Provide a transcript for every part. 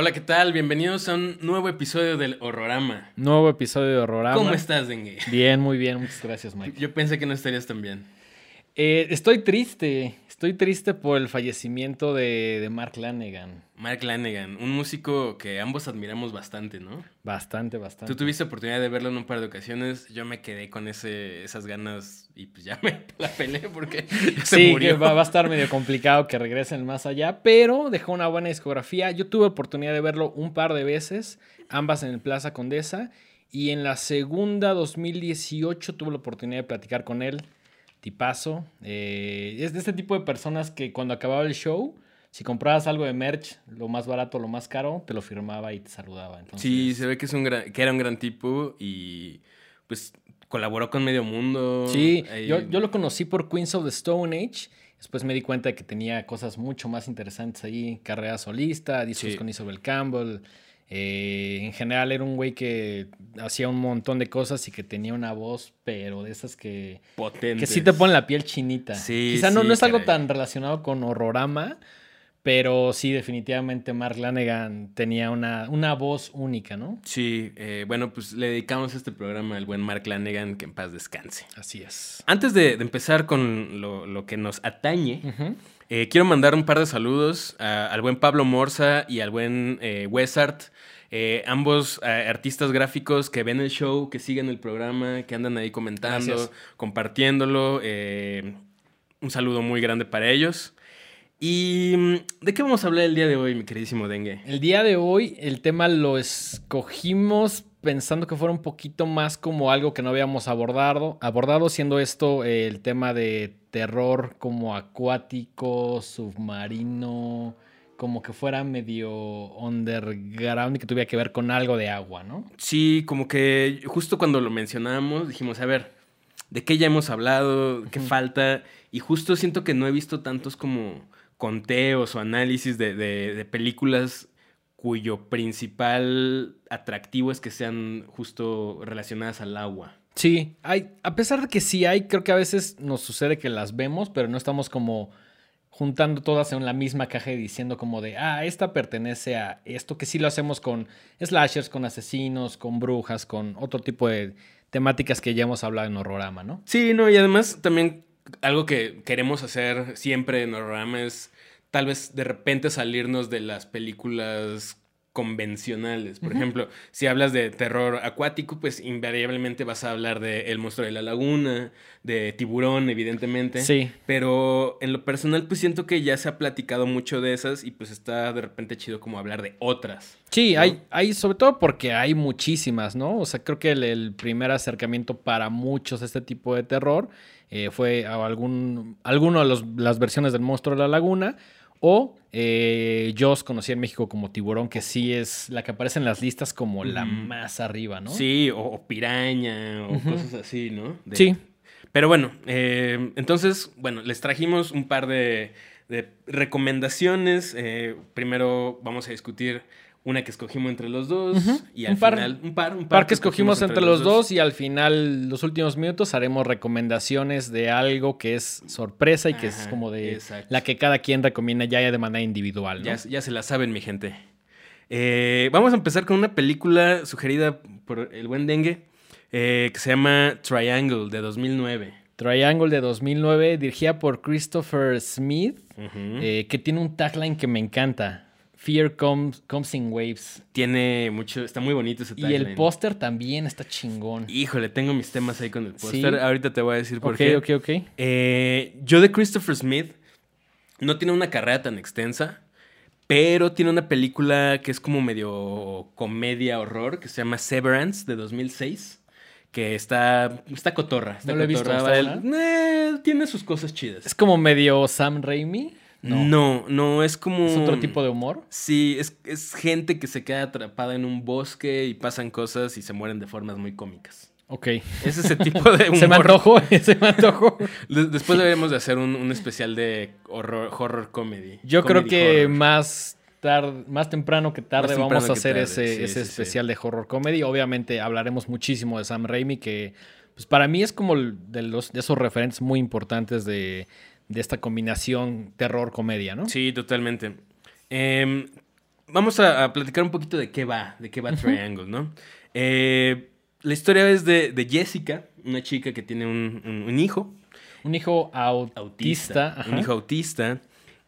Hola, ¿qué tal? Bienvenidos a un nuevo episodio del Horrorama. Nuevo episodio de Horrorama. ¿Cómo estás, Dengue? Bien, muy bien. Muchas gracias, Mike. Yo pensé que no estarías tan bien. Eh, estoy triste. Estoy triste por el fallecimiento de, de Mark Lanegan. Mark Lanegan, un músico que ambos admiramos bastante, ¿no? Bastante, bastante. Tú tuviste oportunidad de verlo en un par de ocasiones. Yo me quedé con ese, esas ganas y pues ya me la peleé porque ya se Sí, murió. que va, va a estar medio complicado que regresen más allá, pero dejó una buena discografía. Yo tuve oportunidad de verlo un par de veces, ambas en el Plaza Condesa, y en la segunda, 2018, tuve la oportunidad de platicar con él. Tipazo. Eh, es de este tipo de personas que cuando acababa el show, si comprabas algo de merch, lo más barato, lo más caro, te lo firmaba y te saludaba. Entonces, Sí, se ve que, es un gran- que era un gran tipo y pues colaboró con Medio Mundo. Sí, yo, yo lo conocí por Queens of the Stone Age. Después me di cuenta de que tenía cosas mucho más interesantes ahí. Carrera solista, discos Sí. con Isabel Campbell. Eh, en general era un güey que hacía un montón de cosas y que tenía una voz, pero de esas que, potente. que sí te ponen la piel chinita. Sí, Quizá no, sí, no es algo caray. tan relacionado con horrorama, pero sí, definitivamente Mark Lanegan tenía una, una voz única, ¿no? Sí, eh, bueno, pues le dedicamos este programa al buen Mark Lanegan, que en paz descanse. Así es. Antes de, de empezar con lo, lo que nos atañe, Ujú. Eh, quiero mandar un par de saludos a- al buen Pablo Morza y al buen eh, Wesart, eh, ambos eh, artistas gráficos que ven el show, que siguen el programa, que andan ahí comentando, Gracias. compartiéndolo. eh, un saludo muy grande para ellos. ¿Y mm, de qué vamos a hablar el día de hoy, mi queridísimo Dengue? El día de hoy el tema lo escogimos pensando que fuera un poquito más como algo que no habíamos abordado, abordado siendo esto eh, el tema de terror como acuático, submarino, como que fuera medio underground y que tuviera que ver con algo de agua, ¿no? Sí, como que justo cuando lo mencionamos dijimos, a ver, ¿de qué ya hemos hablado? ¿Qué falta? Y justo siento que no he visto tantos como conteos o análisis de, de- de películas cuyo principal atractivo es que sean justo relacionadas al agua. Sí, hay, a pesar de que sí hay, creo que a veces nos sucede que las vemos, pero no estamos como juntando todas en la misma caja y diciendo como de, ah, esta pertenece a esto, que sí lo hacemos con slashers, con asesinos, con brujas, con otro tipo de temáticas que ya hemos hablado en Horrorama, ¿no? Sí, no, y además también algo que queremos hacer siempre en Horrorama es tal vez de repente salirnos de las películas convencionales. Por ejemplo, si hablas de terror acuático, pues invariablemente vas a hablar de El monstruo de la laguna, de Tiburón, evidentemente. Sí. Pero en lo personal, pues siento que ya se ha platicado mucho de esas y pues está de repente chido como hablar de otras. Sí, ¿no? hay, hay, sobre todo porque hay muchísimas, ¿no? O sea, creo que el, el primer acercamiento para muchos a este tipo de terror eh, fue a algún, alguno de los- las versiones del monstruo de la laguna. O eh, yo os conocí en México como tiburón, que sí es la que aparece en las listas como la más arriba, ¿no? Sí, o, o piraña, o cosas así, ¿no? De- Sí. Pero bueno, eh, entonces, bueno, les trajimos un par de, de recomendaciones. Eh, primero vamos a discutir una que escogimos entre los dos y al Un par. final un par, un Par que escogimos entre los dos y al final, los últimos minutos, haremos recomendaciones de algo que es sorpresa y que es como de exacto. la que cada quien recomienda ya de manera individual, ¿no? Ya, ya se la saben, mi gente. Eh, vamos a empezar con una película sugerida por el buen Dengue eh, que se llama Triangle de 2009. Triangle de 2009, dirigida por Christopher Smith, eh, que tiene un tagline que me encanta. Fear comes, comes in waves. Tiene mucho, está muy bonito ese Y el tagline. póster también está chingón. Híjole, tengo mis temas ahí con el Sí. póster. Ahorita te voy a decir por ok, qué. ok, ok. Eh, yo de Christopher Smith no tiene una carrera tan extensa, pero tiene una película que es como medio comedia horror que se llama Severance de 2006. Que está, está cotorra. Está No lo he visto, cotorra. ¿está Vale, eh, tiene sus cosas chidas. Es como medio Sam Raimi. No, No. no, es como... Es otro tipo de humor. Sí, es, es gente que se queda atrapada en un bosque y pasan cosas y se mueren de formas muy cómicas. Ok. Es ese tipo de humor. Se me antojó, se me antojó. De- Después deberíamos de hacer un, un especial de horror, horror comedy. Yo creo que horror. más tarde, más temprano que tarde temprano vamos a hacer tarde, ese, sí, ese sí, sí. especial de horror comedy. Obviamente hablaremos muchísimo de Sam Raimi, que pues para mí es como de, los, de esos referentes muy importantes de, de esta combinación terror-comedia, ¿no? Sí, totalmente. Em, vamos a, a platicar un poquito de qué va, de qué va Triangle, ¿no? Eh, la historia es de, de Jessica, una chica que tiene un, un- un hijo, Un hijo autista. un hijo autista,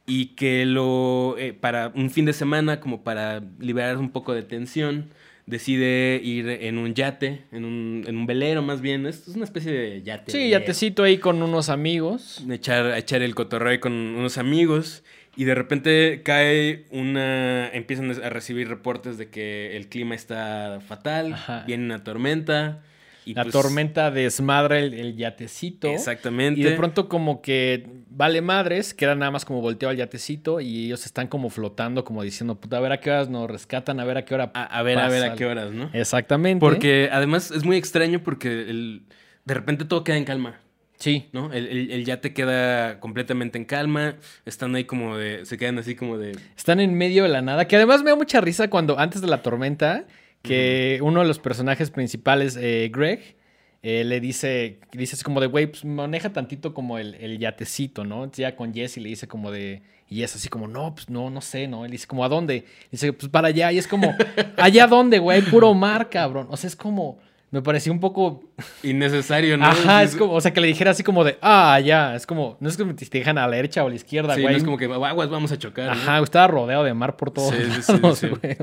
y que lo, eh, para un fin de semana, como para liberar un poco de tensión, decide ir en un yate, en un, en un velero más bien, es es una especie de yate. Sí, yatecito ahí con unos amigos. echar, echar el cotorreo ahí con unos amigos y de repente cae una... empiezan a recibir reportes de que el clima está fatal, Ajá. viene una tormenta. Y La pues, tormenta desmadra el, el yatecito. Exactamente. Y de pronto como que vale madres, queda nada más como volteado al yatecito y ellos están como flotando, como diciendo, puta, a ver a qué horas nos rescatan, a ver a qué hora A, a ver, a ver a qué algo". horas, ¿no? Exactamente. Porque además es muy extraño porque el- de repente todo queda en calma. Sí. ¿No? El, el- el yate queda completamente en calma. Están ahí como de. Se quedan así como de. Están en medio de la nada, que además me da mucha risa cuando antes de la tormenta, que uno de los personajes principales, eh, Greg, eh, le dice, dice así como de, güey, pues maneja tantito como el, el yatecito, ¿no? Entonces ya con Jesse le dice como de, y es así como, no, pues no, no sé, ¿no? Él dice como, ¿a dónde? dice, pues para allá, y es como, ¿allá dónde, güey? Puro mar, cabrón. O sea, es como, me pareció un poco Innecesario, ¿no? Ajá, es como, o sea, que le dijera así como de, ah, ya, es como, no es como te dejan a la derecha o a la izquierda, Sí, güey. no es como que aguas, vamos a chocar. ¿no? Ajá, estaba rodeado de mar por todos Sí, sí, sí, lados, sí. güey.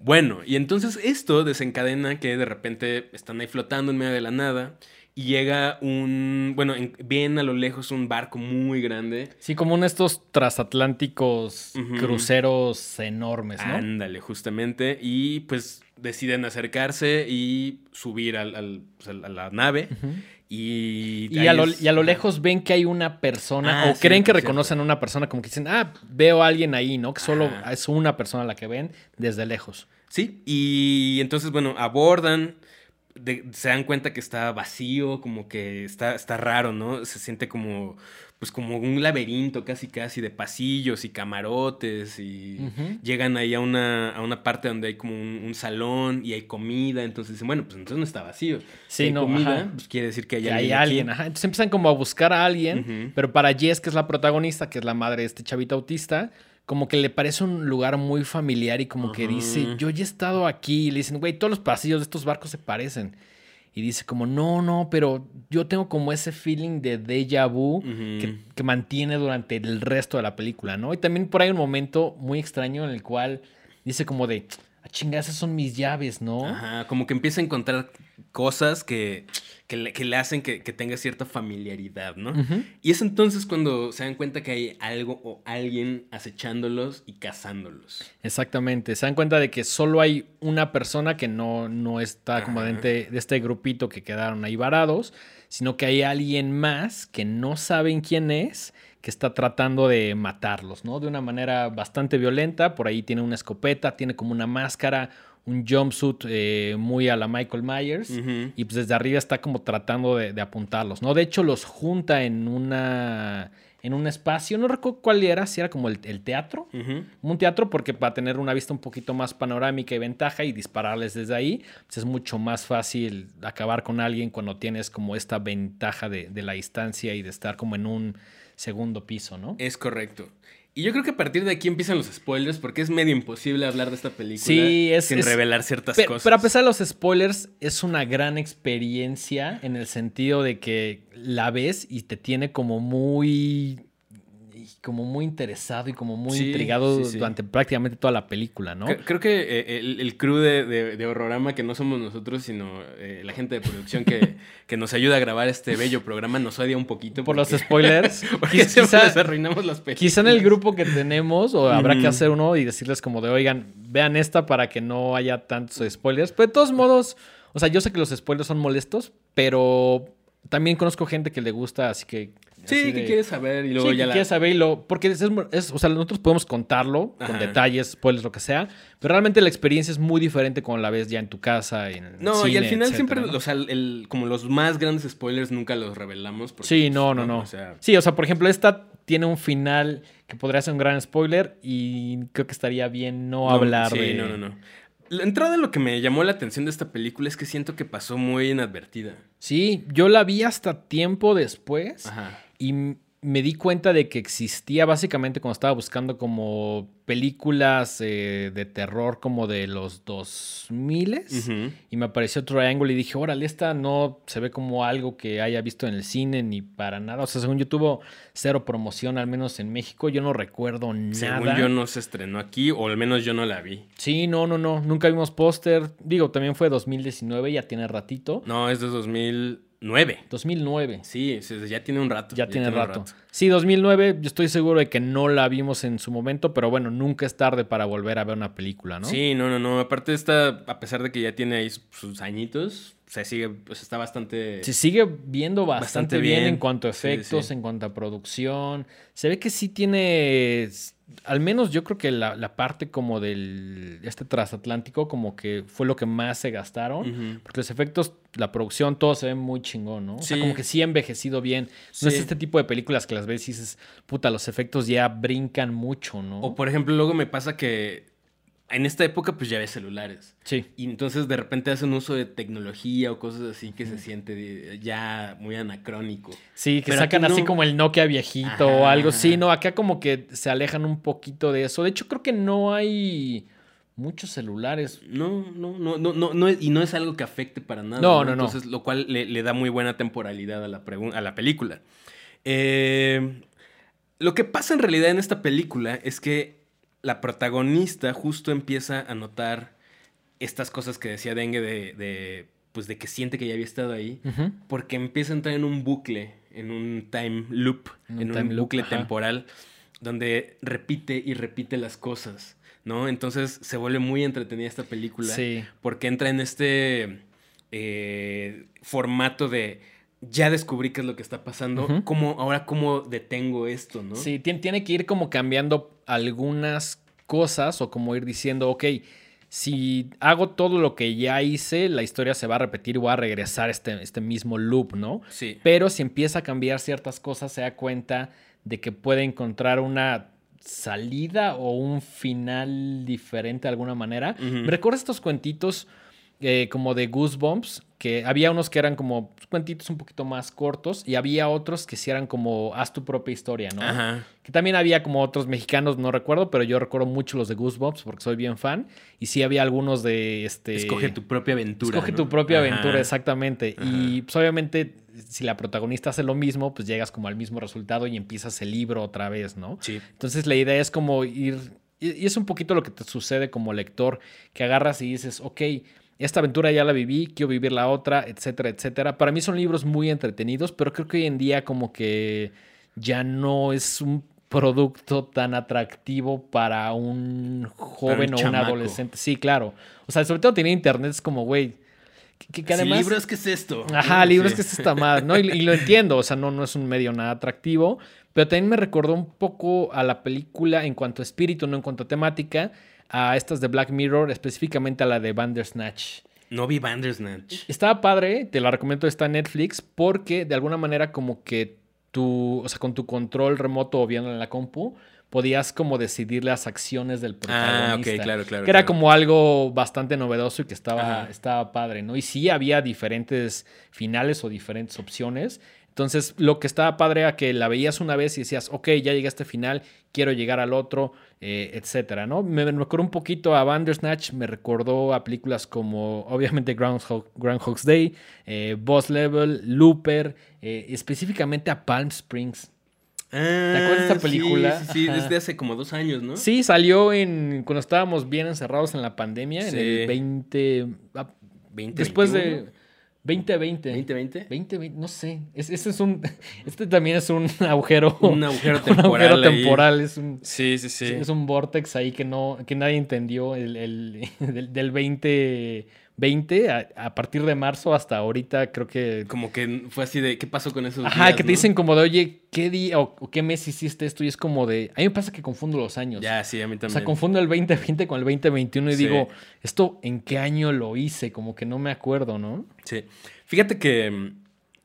Bueno, y entonces esto desencadena que de repente están ahí flotando en medio de la nada y llega un, bueno, en- bien a lo lejos un barco muy grande. Sí, como uno de estos transatlánticos cruceros enormes, ¿no? Ándale, justamente. Y pues deciden acercarse y subir al, al- pues, al- a la nave. Y, Y a, lo, es- y a lo lejos ven que hay una persona, Ah, o creen que cierto. reconocen a una persona, como que dicen, ah, veo a alguien ahí, ¿no? Que solo Ajá. es una persona la que ven desde lejos. Sí, y entonces, bueno, abordan, de- se dan cuenta que está vacío, como que está, está raro, ¿no? Se siente como, pues como un laberinto casi casi de pasillos y camarotes y llegan ahí a una, a una parte donde hay como un, un salón y hay comida, entonces dicen, bueno, pues entonces no está vacío. Sí, Si hay no, comida, ajá. pues quiere decir que hay Que alguien. hay aquí. alguien, ajá. Entonces empiezan como a buscar a alguien, pero para Jess, que es la protagonista, que es la madre de este chavito autista, como que le parece un lugar muy familiar y como que dice, yo ya he estado aquí. Y le dicen, güey, todos los pasillos de estos barcos se parecen. Y dice como, no, no, pero yo tengo como ese feeling de déjà vu que, que mantiene durante el resto de la película, ¿no? Y también por ahí un momento muy extraño en el cual dice como de, ah, chinga, esas son mis llaves, ¿no? Ajá, como que empieza a encontrar cosas que, que, le, que le hacen que, que tenga cierta familiaridad, ¿no? Y es entonces cuando se dan cuenta que hay algo o alguien acechándolos y cazándolos. Exactamente. Se dan cuenta de que solo hay una persona que no, no está como Ajá. dentro de este grupito que quedaron ahí varados, sino que hay alguien más que no saben quién es, que está tratando de matarlos, ¿no? De una manera bastante violenta. Por ahí tiene una escopeta, tiene como una máscara, un jumpsuit eh, muy a la Michael Myers. Y pues desde arriba está como tratando de, de apuntarlos, ¿no? De hecho, los junta en una. en un espacio. No recuerdo cuál era, si era como el, el teatro. Un teatro porque para tener una vista un poquito más panorámica y ventaja y dispararles desde ahí, pues es mucho más fácil acabar con alguien cuando tienes como esta ventaja de, de la distancia y de estar como en un segundo piso, ¿no? Es correcto. Y yo creo que a partir de aquí empiezan los spoilers porque es medio imposible hablar de esta película Sí, es- sin es- revelar ciertas cosas. Pero a pesar de los spoilers, es una gran experiencia en el sentido de que la ves y te tiene como muy como muy interesado y como muy Sí, intrigado sí, sí. durante prácticamente toda la película, ¿no? Cre- Creo que eh, el, el crew de, de, de Horrorama, que no somos nosotros, sino eh, la gente de producción que, que nos ayuda a grabar este bello programa, nos odia un poquito. Por los spoilers. porque siempre quizá, les arruinamos las películas. quizá en el grupo que tenemos, o habrá que hacer uno y decirles como de, oigan, vean esta para que no haya tantos spoilers. Pero de todos modos, o sea, yo sé que los spoilers son molestos, pero también conozco gente que le gusta, así que... Sí, que de- quieres saber y luego sí, ya que la... quieres saber y lo- porque es, es- o sea, nosotros podemos contarlo con detalles, spoilers, lo que sea, pero realmente la experiencia es muy diferente cuando la ves ya en tu casa. En el No, y al final etcétera, siempre, ¿no? o sea, el- como los más grandes spoilers nunca los revelamos. porque, Sí, pues, no, no, no. O sea, Sí, o sea, por ejemplo, esta tiene un final que podría ser un gran spoiler y creo que estaría bien no, no, hablar sí, de... no, no, no. La entrada de lo que me llamó la atención de esta película es que siento que pasó muy inadvertida. Sí, yo la vi hasta tiempo después Ajá. Y me di cuenta de que existía básicamente cuando estaba buscando como películas eh, de terror como de los 2000 Ujú. y me apareció Triangle y dije, órale, esta no se ve como algo que haya visto en el cine ni para nada. O sea, según yo tuvo cero promoción, al menos en México, yo no recuerdo nada. Según yo no se estrenó aquí, o al menos yo no la vi. Sí, no, no, no, nunca vimos póster. Digo, también fue 2019, ya tiene ratito. No, es de 2009. 2009. Sí, sí, ya tiene un rato. Ya, tiene rato. Sí, 2009, yo estoy seguro de que no la vimos en su momento, pero bueno, nunca es tarde para volver a ver una película, ¿no? Sí, no, no, no. Aparte esta, a pesar de que ya tiene ahí sus añitos, se sigue, pues está bastante... Se sigue viendo bastante, Bastante bien. bien. en cuanto a efectos, sí. en cuanto a producción. Se ve que sí tiene, al menos yo creo que la, la parte como del, este transatlántico como que fue lo que más se gastaron. Porque los efectos, la producción, todo se ve muy chingón, ¿no? O sea, como que sí ha envejecido bien. No es este tipo de películas que las ves y dices, puta, los efectos ya brincan mucho, ¿no? O por ejemplo, luego me pasa que en esta época pues ya ves celulares. Sí. Y entonces de repente hacen uso de tecnología o cosas así que se siente ya muy anacrónico. Sí, que Pero sacan así como el Nokia viejito Ajá, o algo. Sí, no, acá como que se alejan un poquito de eso. De hecho, creo que no hay muchos celulares. No, no, no, no, no, no y no es algo que afecte para nada. No, no, no. Entonces, lo cual le, le da muy buena temporalidad a la, a la película. Eh, lo que pasa en realidad en esta película es que la protagonista justo empieza a notar estas cosas que decía Dengue de, de, pues de que siente que ya había estado ahí, Ujú. porque empieza a entrar en un bucle, en un time loop, En un en un, loop, bucle temporal, donde repite y repite las cosas, ¿no? Entonces se vuelve muy entretenida esta película Sí. porque entra en este eh, formato de ya descubrí qué es lo que está pasando. ¿cómo, ahora cómo detengo esto, ¿no? Sí, tien- tiene que ir como cambiando algunas cosas o como ir diciendo, ok, si hago todo lo que ya hice, la historia se va a repetir y voy a regresar este, este mismo loop, ¿no? Sí. Pero si empieza a cambiar ciertas cosas, se da cuenta de que puede encontrar una salida o un final diferente de alguna manera. Me recuerda estos cuentitos eh, como de Goosebumps, que había unos que eran como cuentitos un poquito más cortos y había otros que sí eran como haz tu propia historia, ¿no? Ajá. Que también había como otros mexicanos, no recuerdo, pero yo recuerdo mucho los de Goosebumps porque soy bien fan. Y sí había algunos de este. Escoge tu propia aventura. Escoge ¿no? tu propia Ajá. aventura, exactamente. Ajá. Y pues obviamente, si la protagonista hace lo mismo, pues llegas como al mismo resultado y empiezas el libro otra vez, ¿no? Sí. Entonces la idea es como ir. Y y es un poquito lo que te sucede como lector, que agarras y dices, ok, esta aventura ya la viví, quiero vivir la otra, etcétera, etcétera. Para mí son libros muy entretenidos, pero creo que hoy en día como que ya no es un producto tan atractivo para un joven o un chamaco. adolescente. Sí, claro. O sea, sobre todo tener internet es como, güey, que, Sí, libros, ¿qué es esto? Ajá, libros Sí. que es esta madre, ¿no? Y, y lo entiendo, o sea, no, no es un medio nada atractivo, pero también me recordó un poco a la película en cuanto a espíritu, no en cuanto a temática, a estas de Black Mirror, específicamente a la de Bandersnatch. No vi Bandersnatch. Estaba padre, te la recomiendo, está en Netflix, porque de alguna manera como que tú, o sea, con tu control remoto o viendo en la compu, podías como decidir las acciones del Ah, protagonista. ok, claro, claro. Que era como algo bastante novedoso y que estaba, Ajá. estaba padre, ¿no? Y sí había diferentes finales o diferentes opciones. Entonces, lo que estaba padre era que la veías una vez y decías, ok, ya llegué a este final, quiero llegar al otro, eh, etcétera, ¿no? Me, me recordó un poquito a Bandersnatch, me recordó a películas como, obviamente, Groundhog, Groundhog's Day, eh, Boss Level, Looper, eh, específicamente a Palm Springs. Ah, acuerdas de esta sí, película? Sí, sí, Ajá. desde hace como dos años, ¿no? Sí, salió en cuando estábamos bien encerrados en la pandemia, en Sí. el 20... ah, 20, Después 21, de 2020. 2020. 2020, no sé. Es- Este es un. Este también es un agujero. Un agujero un temporal. agujero ahí. temporal. Es un, Sí, sí, sí. es un vortex ahí que no, que nadie entendió. El, el- del, del 2020 a, a partir de marzo hasta ahorita, creo que. Como que fue así de, ¿qué pasó con esos Ajá, días, que te no? dicen como de, oye, ¿qué día o, o qué mes hiciste esto? Y es como de. A mí me pasa que confundo los años. Ya, sí, a mí O también. sea, confundo el 2020 con el 2021 y Sí. digo, ¿esto en qué año lo hice? Como que no me acuerdo, ¿no? Sí. Fíjate que mm,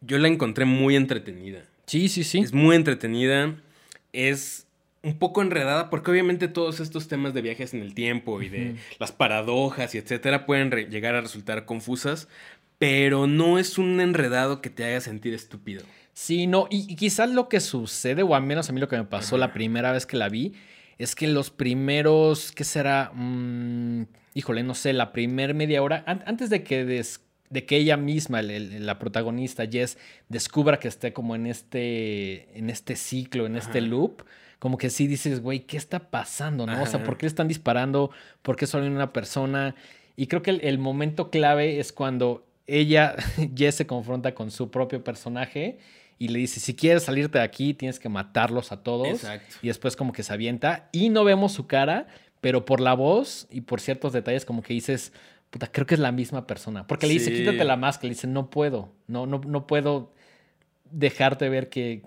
yo la encontré muy entretenida. Sí, sí, sí. Es muy entretenida. Es un poco enredada porque obviamente todos estos temas de viajes en el tiempo y de las paradojas y etcétera pueden llegar a resultar confusas, pero no es un enredado que te haga sentir estúpido. Sí, no, y, quizás lo que sucede, o al menos a mí lo que me pasó la primera vez que la vi, es que los primeros, ¿qué será? Mm, híjole, no sé, la primer media hora, antes de que, de que ella misma, la protagonista, Jess, descubra que esté como en este, en este ciclo, en este loop, como que sí dices, güey, ¿qué está pasando? ¿no? O sea, ¿por qué le están disparando? ¿Por qué solo una persona? Y creo que el, momento clave es cuando ella, Jess, se confronta con su propio personaje y le dice, si quieres salirte de aquí, tienes que matarlos a todos. Exacto. Y después como que se avienta y no vemos su cara, pero por la voz y por ciertos detalles como que dices, puta, creo que es la misma persona. Porque le dice, quítate la máscara, le dice, no puedo, no, no, no puedo dejarte ver que,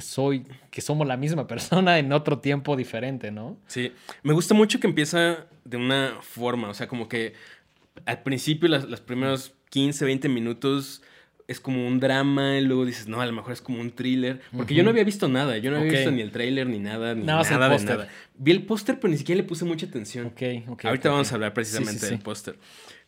soy, que somos la misma persona en otro tiempo diferente, ¿no? Sí, me gusta mucho que empieza de una forma, o sea, como que al principio, las, los primeros 15, 20 minutos es como un drama, y luego dices, no, a lo mejor es como un thriller. Porque yo no había visto nada, yo no había visto ni el trailer, ni nada, ni nada, de nada. Vi el póster, pero ni siquiera le puse mucha atención. Ok, ok. Ahorita vamos a hablar precisamente del póster.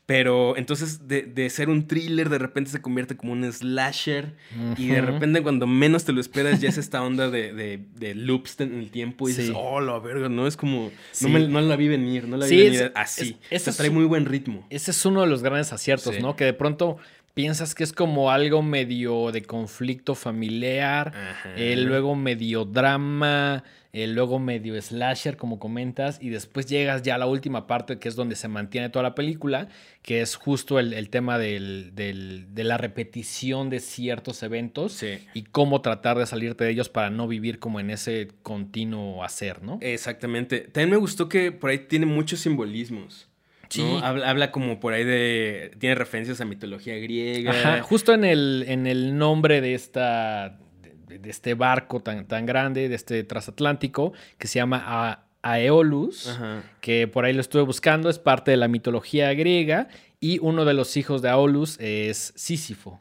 Pero entonces de, ser un thriller de repente se convierte como un slasher y de repente cuando menos te lo esperas ya es esta onda de, de, loops en el tiempo y dices, oh, la verga, no es como, no, la vi venir, no la vi venir así. Ese trae muy buen ritmo. Ese es uno de los grandes aciertos, ¿no? Que de pronto piensas que es como algo medio de conflicto familiar, eh, luego medio drama, eh, luego medio slasher, como comentas, y después llegas ya a la última parte, que es donde se mantiene toda la película, que es justo el, tema de la repetición de ciertos eventos y cómo tratar de salirte de ellos para no vivir como en ese continuo hacer, ¿no? Exactamente. También me gustó que por ahí tiene muchos simbolismos. Sí. Habla, como por ahí de. Tiene referencias a mitología griega. Ajá, justo en el, en el nombre de esta de, este barco tan, tan grande, de este transatlántico, que se llama Aeolus, que por ahí lo estuve buscando, es parte de la mitología griega, y uno de los hijos de Aeolus es Sísifo,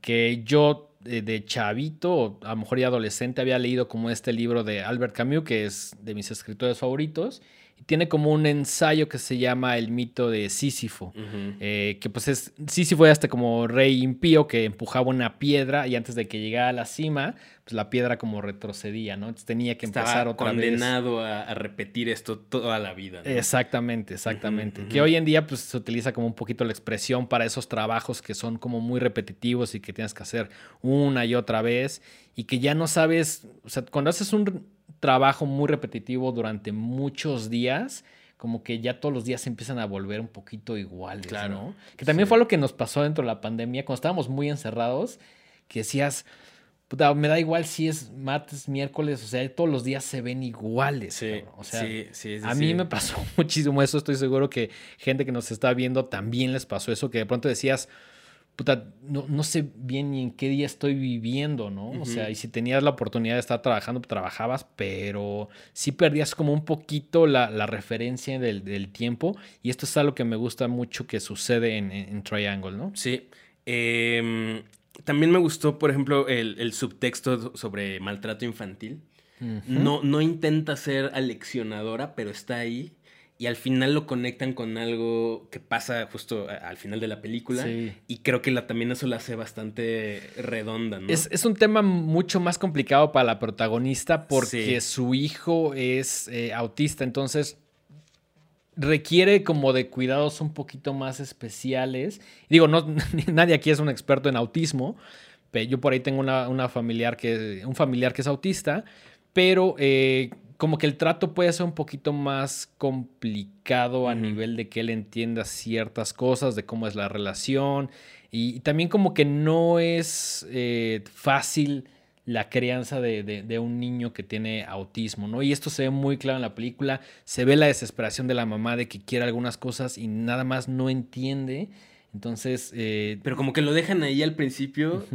que yo de, de, chavito, o a lo mejor ya adolescente, había leído como este libro de Albert Camus, que es de mis escritores favoritos, tiene como un ensayo que se llama El mito de Sísifo, eh, que pues es, Sísifo era este como rey impío que empujaba una piedra y antes de que llegara a la cima, pues la piedra como retrocedía, ¿no? Entonces tenía que empezar otra vez. condenado a, repetir esto toda la vida. Exactamente, exactamente. Que hoy en día pues se utiliza como un poquito la expresión para esos trabajos que son como muy repetitivos y que tienes que hacer una y otra vez y que ya no sabes, o sea, cuando haces un trabajo muy repetitivo durante muchos días, como que ya todos los días se empiezan a volver un poquito iguales, claro, ¿no? Que también fue lo que nos pasó dentro de la pandemia, cuando estábamos muy encerrados, que decías, puta, me da igual si es martes, miércoles, o sea, todos los días se ven iguales. Sí, o sea, a mí me pasó muchísimo eso, estoy seguro que gente que nos está viendo también les pasó eso, que de pronto decías, puta, no, sé bien ni en qué día estoy viviendo, ¿no? O sea, y si tenías la oportunidad de estar trabajando, trabajabas, pero sí perdías como un poquito la, referencia del, tiempo. Y esto es algo que me gusta mucho que sucede en, Triangle, ¿no? Sí. Em, también me gustó, por ejemplo, el, subtexto sobre maltrato infantil. no, no intenta ser aleccionadora, pero está ahí y al final lo conectan con algo que pasa justo al final de la película. Y creo que la, también eso la hace bastante redonda, ¿no? Es, un tema mucho más complicado para la protagonista porque su hijo es eh, autista, entonces requiere como de cuidados un poquito más especiales. Digo, no, nadie aquí es un experto en autismo. Pero yo por ahí tengo una, familiar que, un familiar que es autista, pero eh, como que el trato puede ser un poquito más complicado a nivel de que él entienda ciertas cosas, de cómo es la relación. Y, también como que no es eh, fácil la crianza de, un niño que tiene autismo, ¿no? Y esto se ve muy claro en la película. Se ve la desesperación de la mamá de que quiere algunas cosas y nada más no entiende. Entonces. Eh, Pero como que lo dejan ahí al principio.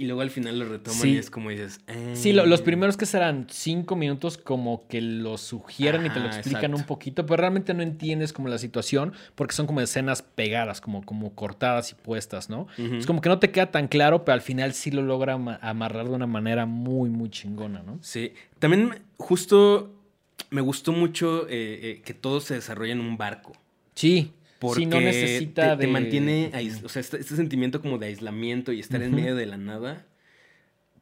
Y luego al final lo retoman y es como dices. Sí, los primeros que serán cinco minutos como que lo sugieren y te lo explican un poquito, pero realmente no entiendes como la situación porque son como escenas pegadas, como, como cortadas y puestas, ¿no? Es como que no te queda tan claro, pero al final sí lo logra amarrar de una manera muy, muy chingona, ¿no? Sí. También justo me gustó mucho eh, eh, que todo se desarrolla en un barco. Sí. Porque no necesita te, mantiene, o sea, este, este, sentimiento como de aislamiento y estar en medio de la nada,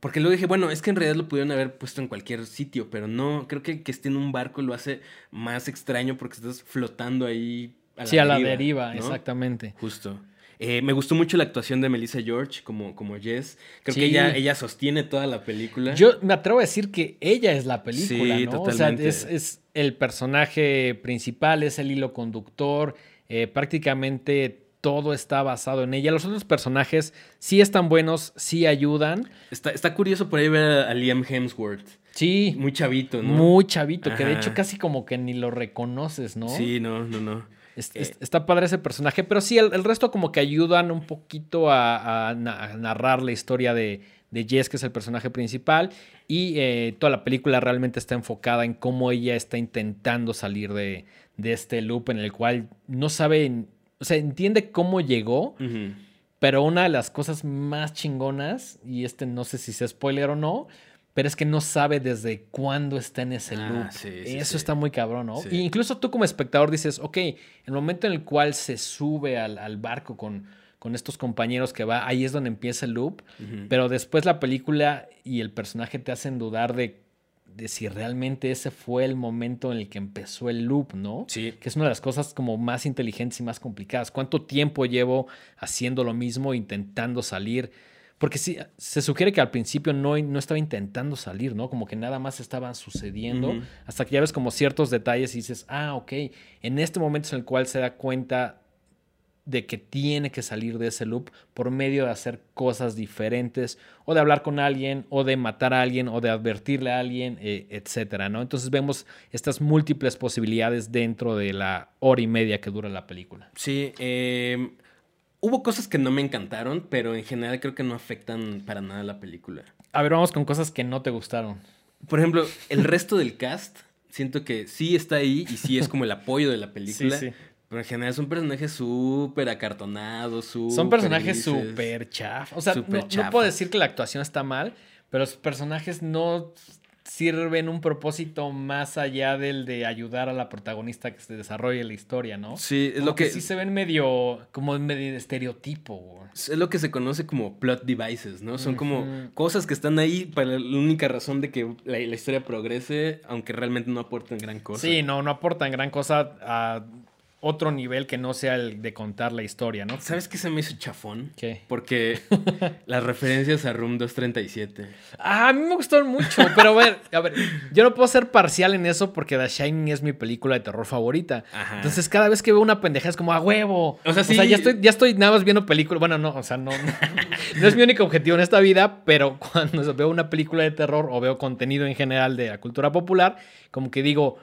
Porque luego dije, bueno, es que en realidad lo pudieron haber puesto en cualquier sitio, pero no, creo que que esté en un barco lo hace más extraño porque estás flotando ahí. A la sí, a la deriva, exactamente. Justo. Eh, me gustó mucho la actuación de Melissa George como, como Jess. Creo que ella, ella sostiene toda la película. Yo me atrevo a decir que ella es la película, sí, ¿no? Totalmente. O sea, es, el personaje principal, es el hilo conductor. Eh, prácticamente todo está basado en ella. Los otros personajes sí están buenos, sí ayudan. Está, está curioso por ahí ver a Liam Hemsworth. Sí. Muy chavito, ¿no? Muy chavito, que de hecho casi como que ni lo reconoces, ¿no? Sí, no, no, no. Eh, está padre ese personaje, pero sí, el, resto como que ayudan un poquito a, narrar la historia de, de, Jess, que es el personaje principal, y eh, toda la película realmente está enfocada en cómo ella está intentando salir de, de este loop en el cual no sabe o sea, entiende cómo llegó, pero una de las cosas más chingonas, y este no sé si es spoiler o no, pero es que no sabe desde cuándo está en ese ah, loop. Eso está muy cabrón, ¿no? incluso tú como espectador dices, ok, el momento en el cual se sube al, barco con, con, estos compañeros que va, ahí es donde empieza el loop, pero después la película y el personaje te hacen dudar de de si realmente ese fue el momento en el que empezó el loop, ¿no? Sí. Que es una de las cosas como más inteligentes y más complicadas. ¿Cuánto tiempo llevo haciendo lo mismo, intentando salir? Porque sí, se sugiere que al principio no, no estaba intentando salir, ¿no? Como que nada más estaba sucediendo, hasta que ya ves como ciertos detalles y dices, ah, ok, en este momento es en el cual se da cuenta de que tiene que salir de ese loop por medio de hacer cosas diferentes o de hablar con alguien o de matar a alguien o de advertirle a alguien, eh, etcétera, ¿no? Entonces vemos estas múltiples posibilidades dentro de la hora y media que dura la película. Sí, em, hubo cosas que no me encantaron, pero en general creo que no afectan para nada la película. A ver, vamos con cosas que no te gustaron. Por ejemplo, el resto del cast siento que sí está ahí y sí es como el apoyo de la película. Sí, sí. Pero en general son personajes súper acartonados, súper. Son personajes súper chaf. O sea, no, puedo decir que la actuación está mal, pero los personajes no sirven un propósito más allá del de ayudar a la protagonista que se desarrolle la historia, ¿no? Sí, es lo que, sí se ven medio como medio de estereotipo. Es lo que se conoce como plot devices, ¿no? Son como cosas que están ahí para la única razón de que la, la, historia progrese, aunque realmente no aportan gran cosa. Sí, no, no aportan gran cosa a otro nivel que no sea el de contar la historia, ¿no? ¿Sabes qué se me hizo chafón? ¿Qué? Porque las referencias a Room 237. Ah, a mí me gustaron mucho, pero a ver, a ver, yo no puedo ser parcial en eso porque The Shining es mi película de terror favorita. Ajá. Entonces, cada vez que veo una pendeja es como a huevo. O sea, sí. O sea, ya estoy, ya estoy nada más viendo películas. Bueno, no, o sea, no, no, es mi único objetivo en esta vida, pero cuando veo una película de terror o veo contenido en general de la cultura popular, como que digo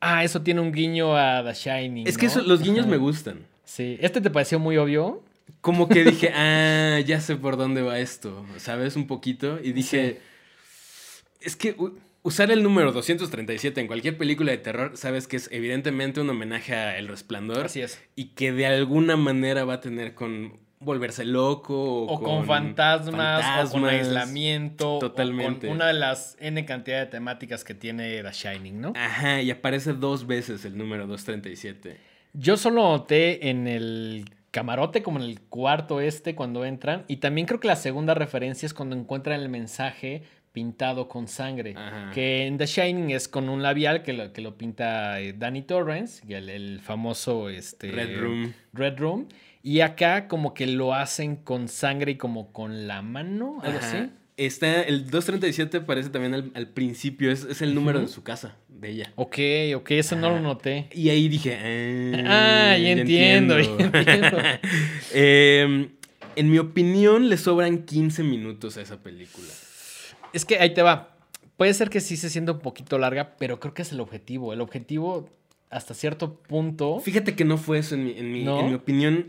Ah, eso tiene un guiño a The Shining. Es que los guiños me gustan. Sí. ¿Este te pareció muy obvio? Como que dije, ah, ya sé por dónde va esto, ¿sabes? Un poquito. Y dije, es que usar el número 237 en cualquier película de terror, sabes que es evidentemente un homenaje a El Resplandor. Así es. Y que de alguna manera va a tener con volverse loco o, con, fantasmas, o con aislamiento totalmente o con una de las n cantidad de temáticas que tiene The Shining, ¿no? Ajá, y aparece dos veces el número 237. Yo solo noté en el camarote como en el cuarto este cuando entran y también creo que la segunda referencia es cuando encuentran el mensaje pintado con sangre. Que en The Shining es con un labial que lo, que lo pinta eh, Danny Torrance, el, el famoso este, Red Room. Red Room. Y acá como que lo hacen con sangre y como con la mano, algo así. Está, el 237 parece también al, principio, es, el número de su casa, de ella. Ok, ok, eso no lo noté. Y ahí dije, ah, ah ya, entiendo, em, en mi opinión, le sobran 15 minutos a esa película. Es que ahí te va. Puede ser que sí se sienta un poquito larga, pero creo que es el objetivo. El objetivo, hasta cierto punto. Fíjate que no fue eso en mi, en mi, en mi opinión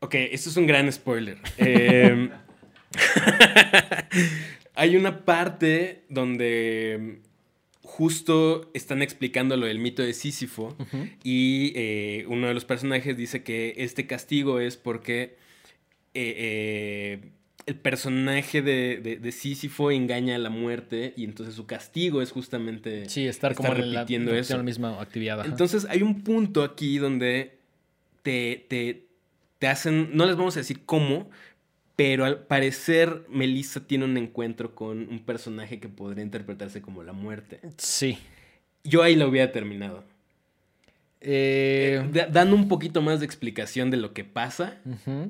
Ok, esto es un gran spoiler. Em, hay una parte donde justo están explicando lo del mito de Sísifo y eh, uno de los personajes dice que este castigo es porque eh, eh, el personaje de, Sísifo engaña a la muerte y entonces su castigo es justamente sí, estar, como repitiendo eso. la misma actividad. Entonces hay un punto aquí donde te, te te hacen, no les vamos a decir cómo, Pero al parecer, Melissa tiene un encuentro con un personaje que podría interpretarse como la muerte. Sí. Yo ahí lo hubiera terminado. Eh, Da- dando un poquito más de explicación de lo que pasa,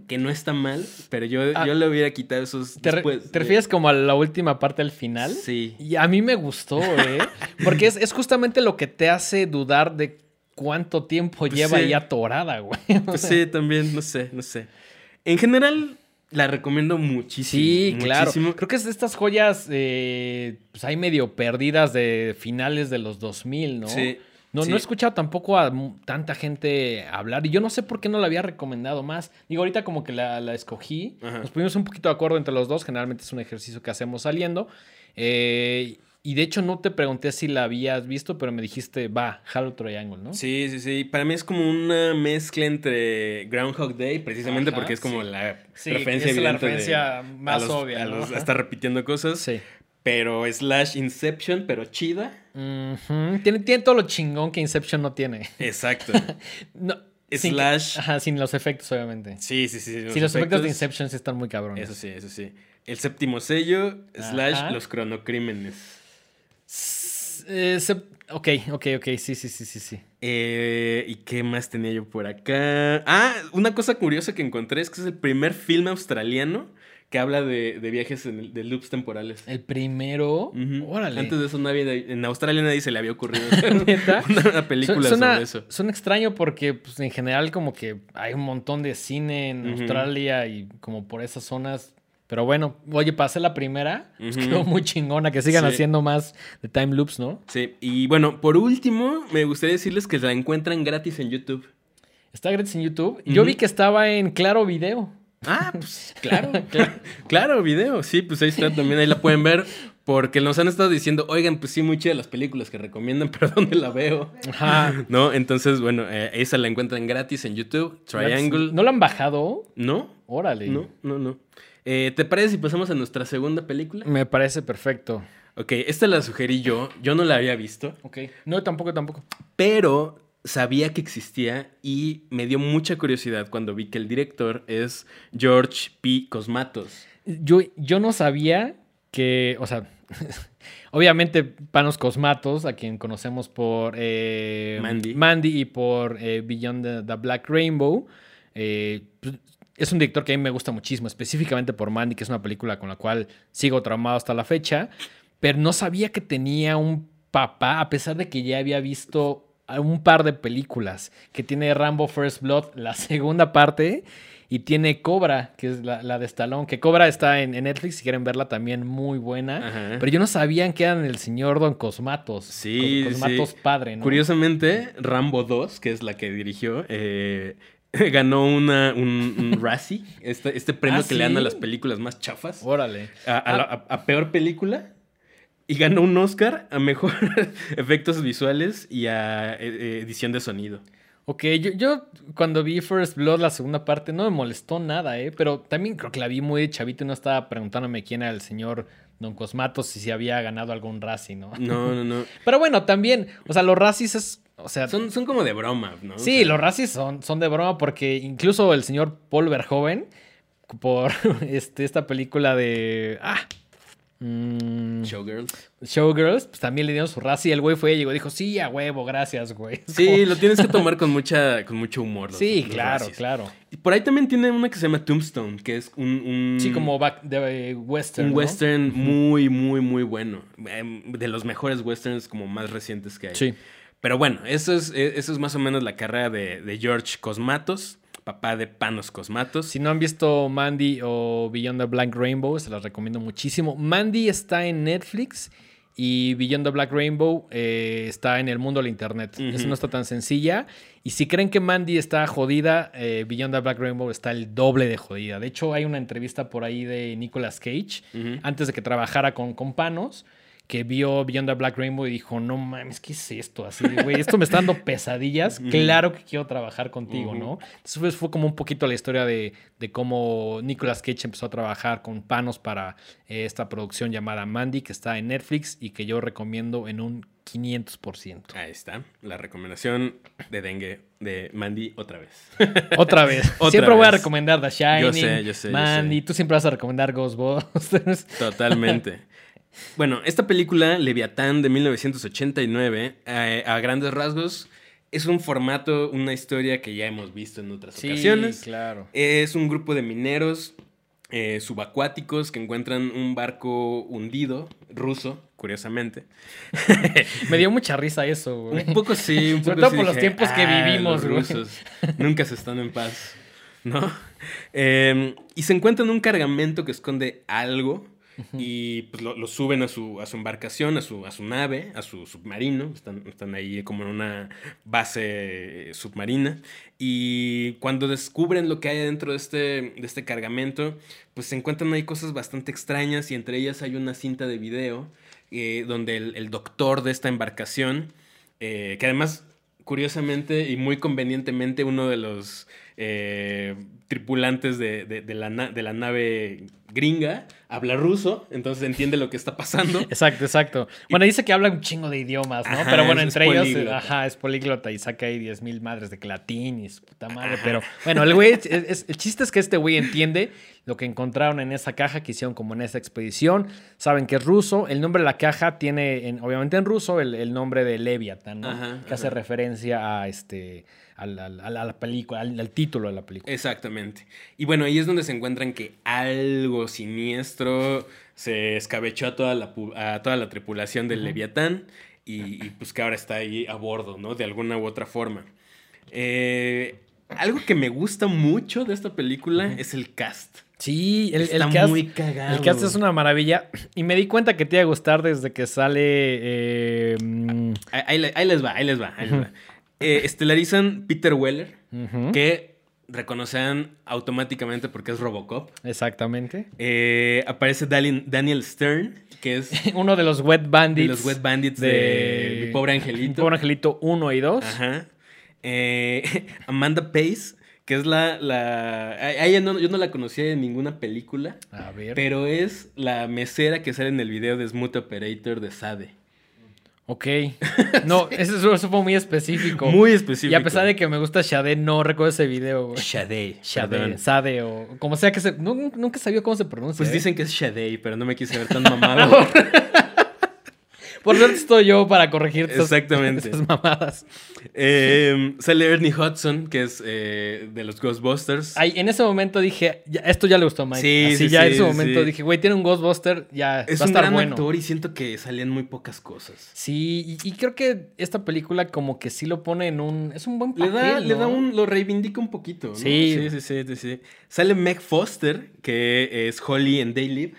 que no está mal, pero yo, Ah. yo le hubiera quitado esos. ¿Te, después refieres como a la última parte al final? Sí. Y a mí me gustó, ¿eh? Porque es, es justamente lo que te hace dudar de cuánto tiempo Pues lleva sí. ahí atorada, güey. Pues sí, también, no sé, no sé. En general, la recomiendo muchísimo. Sí, claro. muchísimo. Creo que es de estas joyas, eh, pues hay medio perdidas de finales de los 2000, ¿no? Sí. No, sí. no he escuchado tampoco a tanta gente hablar y yo no sé por qué no la había recomendado más. Digo, ahorita como que la, la escogí, Ajá. nos pusimos un poquito de acuerdo entre los dos, generalmente es un ejercicio que hacemos saliendo. Eh, y de hecho no te pregunté si la habías visto, pero me dijiste, va, Halo Triangle, ¿no? Sí, sí, sí. Para mí es como una mezcla entre Groundhog Day, precisamente Ajá, porque es como sí. la Sí, referencia es la de- más a los- obvia, a los- estar repitiendo cosas. Sí. Pero slash Inception, pero chida. Tiene, tiene todo lo chingón que Inception no tiene. Exacto. No, sin que- Slash- ajá, sin los efectos, obviamente. Sí, sí, sí. Sí, los efectos de Inception sí están muy cabrones. Eso sí, eso sí. El séptimo sello, slash los cronocrímenes. Eh, se- ok, ok, ok. Sí, sí, sí, sí, sí. Eh, ¿Y qué más tenía yo por acá? Ah, una cosa curiosa que encontré es que es el primer filme australiano que habla de, de viajes en el- de loops temporales. El primero. Órale. Antes de eso nadie, en Australia nadie se le había ocurrido ¿Neta? una película Su- suena, sobre eso. suena extraño porque pues, en general como que hay un montón de cine en. Australia y como por esas zonas. Pero bueno, oye, pasé la primera. pues, Ujú. quedó muy chingona. Que sigan Sí. haciendo más de time loops, ¿no? Sí, y bueno, por último, me gustaría decirles que la encuentran gratis en YouTube. Está gratis en YouTube. Yo vi que estaba en Claro Video. Ah, pues claro, claro, claro, video, sí, pues ahí está también, ahí la pueden ver, porque nos han estado diciendo, oigan, pues sí, muy chidas las películas que recomiendan, pero ¿dónde la veo? Ajá. ¿No? Entonces, bueno, eh, esa la encuentran gratis en YouTube, Triangle. ¿No lo han bajado? ¿No? Órale. No, no, no. Eh, ¿Te parece si pasamos a nuestra segunda película? Me parece perfecto. Ok, esta la sugerí yo, yo no la había visto, Ok. No, tampoco, tampoco. pero sabía que existía y me dio mucha curiosidad cuando vi que el director es George P. Cosmatos. Yo, yo no sabía que, o sea, obviamente Panos Cosmatos, a quien conocemos por eh, Mandy. y por eh, Beyond the, the Black Rainbow, eh, pues, es un director que a mí me gusta muchísimo, específicamente por Mandy, que es una película con la cual sigo traumado hasta la fecha, pero no sabía que tenía un papá, a pesar de que ya había visto un par de películas, que tiene Rambo First Blood, la segunda parte, y tiene Cobra, que es la, la de Stallone, que Cobra está en, en Netflix, si quieren verla también muy buena, Ajá. pero yo no sabía que eran el señor Don Cosmatos, Sí, Cos- Cosmatos sí. padre, ¿no? Curiosamente, Rambo 2, que es la que dirigió, eh, ganó una, un, un Razzie, este, este premio ¿Ah, que le dan a las películas más chafas, Órale. a, a la- a- a peor película, y ganó un Oscar a mejor efectos visuales y a eh, eh, edición de sonido. Ok, yo, yo cuando vi First Blood, la segunda parte, no me molestó nada, ¿eh? Pero también creo que la vi muy chavito y no estaba preguntándome quién era el señor Don Cosmatos y si había ganado algún Razzie, ¿no? No, no, no. Pero bueno, también, o sea, los Razzies es, o sea... Son, son como de broma, ¿no? sí, O sea, los Razzies son, son de broma porque incluso el señor Paul Verhoeven, por este, esta película de... Ah, mm, Showgirls. Showgirls, pues también le dieron su y el güey fue y llegó y dijo, sí, a huevo, gracias, güey. Sí, como- lo tienes que tomar con mucha, con mucho humor. los- Sí, los claro, claro. Y por ahí también tiene una que se llama Tombstone, que es un... un Sí, como back de eh, western. Un ¿no? western muy, muy, muy bueno. Em, De los mejores westerns como más recientes que hay. Sí. Pero bueno, eso es, e- eso es más o menos la carrera de, de George Cosmatos, papá de Panos Cosmatos. Si no han visto Mandy o Beyond the Black Rainbow, se las recomiendo muchísimo. Mandy está en Netflix y Beyond the Black Rainbow eh, está en el mundo del internet. Ujú. Eso no está tan sencilla. Y si creen que Mandy está jodida, eh, Beyond the Black Rainbow está el doble de jodida. De hecho, hay una entrevista por ahí de Nicolas Cage, antes de que trabajara con, con Panos, que vio Beyond the Black Rainbow y dijo, no mames, ¿qué es esto? Así, güey, esto me está dando pesadillas. Claro que quiero trabajar contigo, ¿no? Entonces fue como un poquito la historia de, de cómo Nicolas Cage empezó a trabajar con Panos para eh, esta producción llamada Mandy, que está en Netflix y que yo recomiendo en un 500%. Ahí está, la recomendación de dengue de Mandy otra vez. Otra vez. Otra siempre voy a recomendar The Shining, Yo sé, yo sé, yo Mandy, sé. tú siempre vas a recomendar Ghostbusters. Totalmente. Bueno, esta película, Leviatán de 1989, eh, a grandes rasgos, es un formato, una historia que ya hemos visto en otras ocasiones. claro. Es un grupo de mineros eh, subacuáticos que encuentran un barco hundido, ruso, curiosamente. Me dio mucha risa eso, güey. Un poco sí, un Sobre poco todo sí por los tiempos que "Ah, vivimos, los güey". rusos nunca se están en paz, ¿no? Eh, y se encuentran un cargamento que esconde algo y pues, lo, suben a su, a su embarcación, a su, a su nave, a su submarino. Están, están ahí como en una base submarina. Y cuando descubren lo que hay dentro de este, de este cargamento, pues se encuentran ahí cosas bastante extrañas y entre ellas hay una cinta de video eh, donde el, el doctor de esta embarcación, eh, que además, curiosamente y muy convenientemente, uno de los eh, tripulantes de, de- de la, de la nave gringa habla ruso, entonces entiende lo que está pasando. Exacto, exacto. Bueno, dice que habla un chingo de idiomas, ¿no? Ajá, pero bueno, entre ellos, políglota. ajá, es políglota y saca ahí 10 mil madres de latín y su puta madre. Pero bueno, el güey, es- es- el chiste es que este güey entiende lo que encontraron en esa caja que hicieron como en esa expedición. Saben que es ruso. El nombre de la caja tiene, en- obviamente en ruso, el, el nombre de Leviathan, ¿no? Ajá, que hace referencia a este. Al- al- a la, película, al, al título de la película. Exactamente. Y bueno, ahí es donde se encuentran que algo siniestro se escabechó a toda la, a toda la tripulación del Leviatán y, y, pues que ahora está ahí a bordo, ¿no? De alguna u otra forma. Eh, algo que me gusta mucho de esta película es el cast. Sí, el, Está el cast, muy cagado. El cast es una maravilla. Y me di cuenta que te iba a gustar desde que sale. eh, Ahí, ahí les va, ahí les va. ahí les va. Eh, estelarizan Peter Weller, que reconocerán automáticamente porque es Robocop. Exactamente. Eh, aparece Daniel Stern, que es Uno de los Wet Bandits. de los Wet Bandits de, Mi Pobre Angelito. Mi Pobre Angelito 1 y 2. Ajá. Eh, Amanda Pace, que es la... la a a ella no, yo no la conocía en ninguna película, A ver. pero es la mesera que sale en el video de Smooth Operator de Sade. Ok. No, eso, eso fue muy específico. Muy específico. Y a pesar de que me gusta Shade, no recuerdo ese video, güey. Shade. Shade, perdón. Sade o como sea que se. nu- Nunca sabía cómo se pronuncia. Pues ¿eh? dicen que es Shade, pero no me quise ver tan mamado. Por suerte estoy yo para corregir Exactamente. esas mamadas. Eh, sale Ernie Hudson, que es eh, de los Ghostbusters. Ay, en ese momento dije, ya- esto ya le gustó a Mike. Sí, Así sí, ya en sí, ese momento sí. dije, güey, tiene un Ghostbuster, ya es va a un estar gran bueno. actor y siento que salían muy pocas cosas. Sí, y, y creo que esta película como que sí lo pone en un... Es un buen Le papel, da, le da un, lo reivindica un poquito. ¿no? Sí. Sí, sí, sí, sí. Sale Meg Foster, que es Holly en Day Live,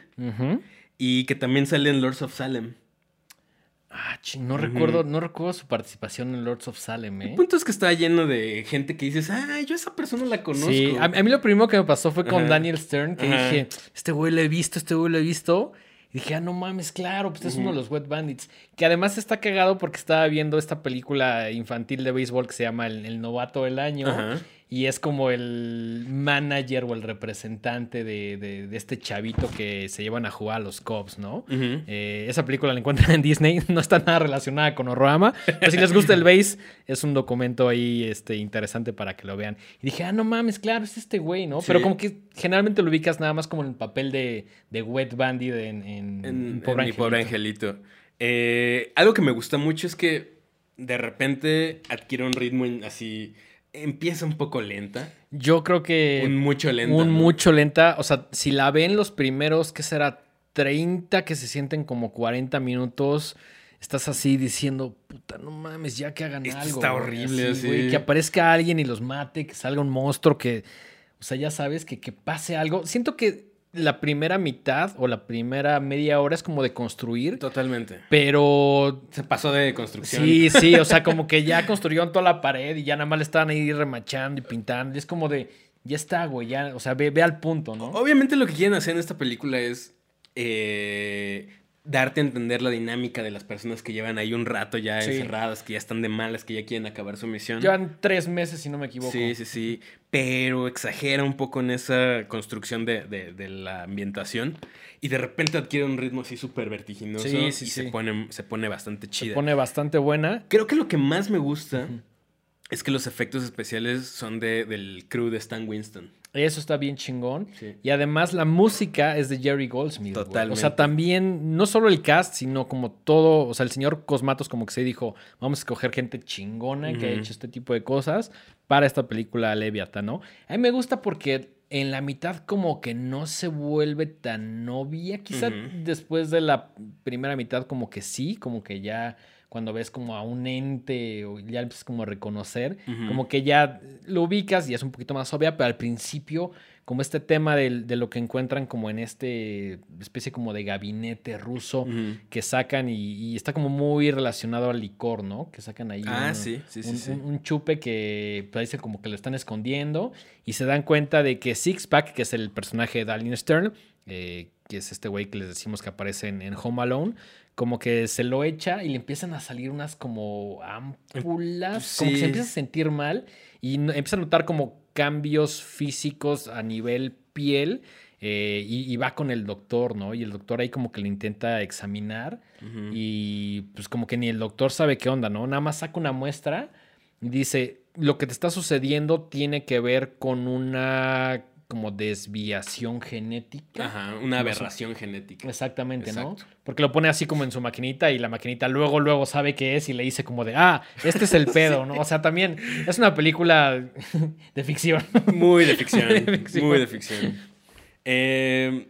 y que también sale en Lords of Salem. Ah, ching, no recuerdo, no recuerdo su participación en Lords of Salem, ¿eh? El punto es que está lleno de gente que dices, ay, yo a esa persona la conozco. Sí, a, a mí lo primero que me pasó fue con. Daniel Stern, que dije, este güey lo he visto, este güey lo he visto. Y dije, ah, no mames, claro, pues es uno de los Wet Bandits. Que además está cagado porque estaba viendo esta película infantil de béisbol que se llama El, El Novato del Año. Y es como el manager o el representante de, de- de este chavito que se llevan a jugar a los Cubs, ¿no? Eh, esa película la encuentran en Disney, no está nada relacionada con Horrorama, pero si les gusta el base, es un documento ahí este, interesante para que lo vean. Y dije, ah, no mames, claro, es este güey, ¿no? Sí. Pero como que generalmente lo ubicas nada más como en el papel de, de Wet Bandit en, en, En, en en mi pobre angelito. Eh, algo que me gusta mucho es que de repente adquiere un ritmo así. Empieza un poco lenta. Yo creo que un mucho lenta. un ¿no? mucho lenta, o sea, si la ven los primeros, ¿qué será? 30 que se sienten como 40 minutos. Estás así diciendo, puta, no mames, ya que hagan Esto algo. está güey", horrible, así. güey, que aparezca alguien y los mate, que salga un monstruo, que, o sea, ya sabes, que, que pase algo. Siento que la primera mitad o la primera media hora es como de construir, Totalmente. pero Se pasó de construcción. Sí, sí, o sea, como que ya construyeron toda la pared y ya nada más le estaban ahí remachando y pintando. Y es como de, ya está, güey, ya, o sea, ve, ve al punto, ¿no? Obviamente lo que quieren hacer en esta película es eh, darte a entender la dinámica de las personas que llevan ahí un rato ya Sí. encerradas, que ya están de malas, que ya quieren acabar su misión. Llevan tres meses, si no me equivoco. Sí, sí, sí. Pero exagera un poco en esa construcción de, de- de la ambientación. Y de repente adquiere un ritmo así súper vertiginoso. Sí, sí, y sí. Se, pone, se pone bastante Se chida. pone bastante buena. Creo que lo que más me gusta es que los efectos especiales son de, del crew de Stan Winston. Eso está bien chingón. Sí. Y además la música es de Jerry Goldsmith. güey. O Totalmente. sea, también, no solo el cast, sino como todo, o sea, el señor Cosmatos como que se dijo, vamos a escoger gente chingona que ha hecho este tipo de cosas para esta película Leviathan, ¿no? A mí me gusta porque en la mitad como que no se vuelve tan novia. Quizá después de la primera mitad como que sí, como que ya cuando ves como a un ente o ya empiezas como a reconocer, como que ya lo ubicas y es un poquito más obvia, pero al principio como este tema del- de, lo que encuentran como en este especie como de gabinete ruso que sacan y, y está como muy relacionado al licor, ¿no? Que sacan ahí Ah, un, sí, sí, sí, un, sí. un- un chupe que parece como que lo están escondiendo y se dan cuenta de que Sixpack, que es el personaje de Darlene Stern, eh, que es este güey que les decimos que aparece en, en Home Alone, como que se lo echa y le empiezan a salir unas como ámpulas, como que se empieza a sentir mal y empieza a notar como cambios físicos a nivel piel. eh, y, y va con el doctor, ¿no? Y el doctor ahí como que le intenta examinar y pues como que ni el doctor sabe qué onda, ¿no? Nada más saca una muestra y dice, lo que te está sucediendo tiene que ver con una como desviación genética. Ajá, una aberración genética. Exactamente, ¿no? Porque lo pone así como en su maquinita y la maquinita luego, luego sabe qué es y le dice como de, ah, este es el pedo, ¿no? O sea, también es una película de ficción. Muy de ficción. Muy de ficción. Muy de ficción. Eh,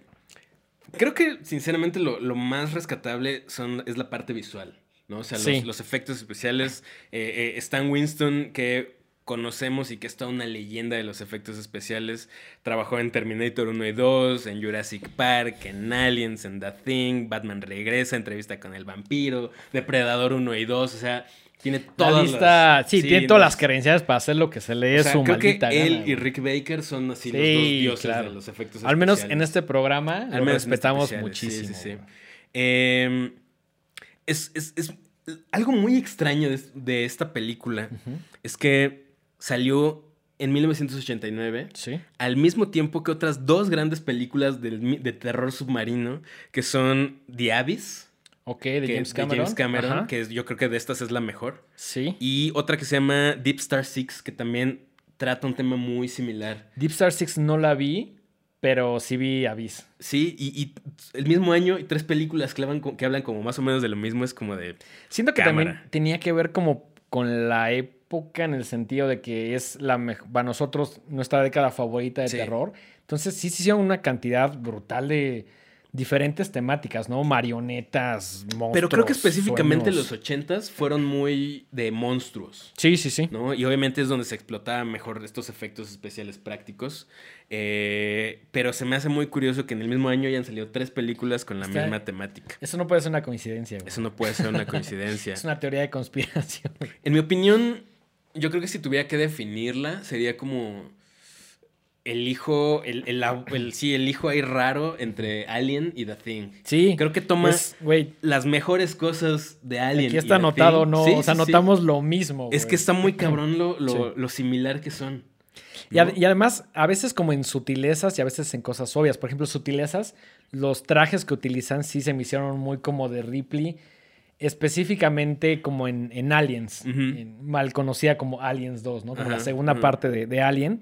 creo que, sinceramente, lo, lo más rescatable son, es la parte visual. ¿no? O sea, los, Sí. los efectos especiales. Eh, eh, Stan Winston, que conocemos y que es toda una leyenda de los efectos especiales. Trabajó en Terminator 1 y 2, en Jurassic Park, en Aliens, en The Thing, Batman Regresa, Entrevista con el Vampiro, Depredador 1 y 2. O sea, tiene La todas lista, las... sí, tiene todas las credenciales para hacer lo que se le o es sea, su creo que él y. Rick Baker son así los dos dioses claro. de los efectos Al menos en especiales. este programa Al lo menos en este respetamos especiales, muchísimo. sí. Eh, es, es- es- algo muy extraño de, de esta película es que salió en 1989 Sí. al mismo tiempo que otras dos grandes películas mi- de terror submarino que son The Abyss Ok, de que- James Cameron. Cameron, Ajá. que es- yo creo que de estas es la mejor Sí. y otra que se llama Deep Star Six que también trata un tema muy similar Deep Star Six no la vi, pero sí vi Abyss. Sí, y, y el mismo año y tres películas que hablan, que hablan como más o menos de lo mismo es como de... Siento que Cámara. también tenía que ver como con la época en el sentido de que es la mejor, para nosotros nuestra década favorita de Sí. terror. Entonces sí se hicieron una cantidad brutal de diferentes temáticas, ¿no? Marionetas, monstruos. Pero creo que específicamente sueños. los ochentas fueron muy de monstruos, Sí, sí, sí. ¿no? Y obviamente es donde se explotaban mejor estos efectos especiales prácticos. Eh, pero se me hace muy curioso que en el mismo año hayan salido tres películas con la misma temática. Eso no puede ser una coincidencia. güey. Eso no puede ser una coincidencia. Es una teoría de conspiración. En mi opinión, yo creo que si tuviera que definirla, sería como el hijo, el, el, el- sí, el hijo ahí raro entre Alien y The Thing. Sí. Creo que toma es- Güey, las mejores cosas de Alien. aquí está The anotado. ¿no? Sí, o sea, sí, lo mismo. Es que está muy cabrón lo, lo, lo similar que son. Y, y además, a veces como en sutilezas y a veces en cosas obvias. Por ejemplo, sutilezas, los trajes que utilizan sí se me hicieron muy como de Ripley, específicamente como en, en Aliens, en- mal conocida como Aliens 2, ¿no? Como la segunda ajá. parte de, de Alien.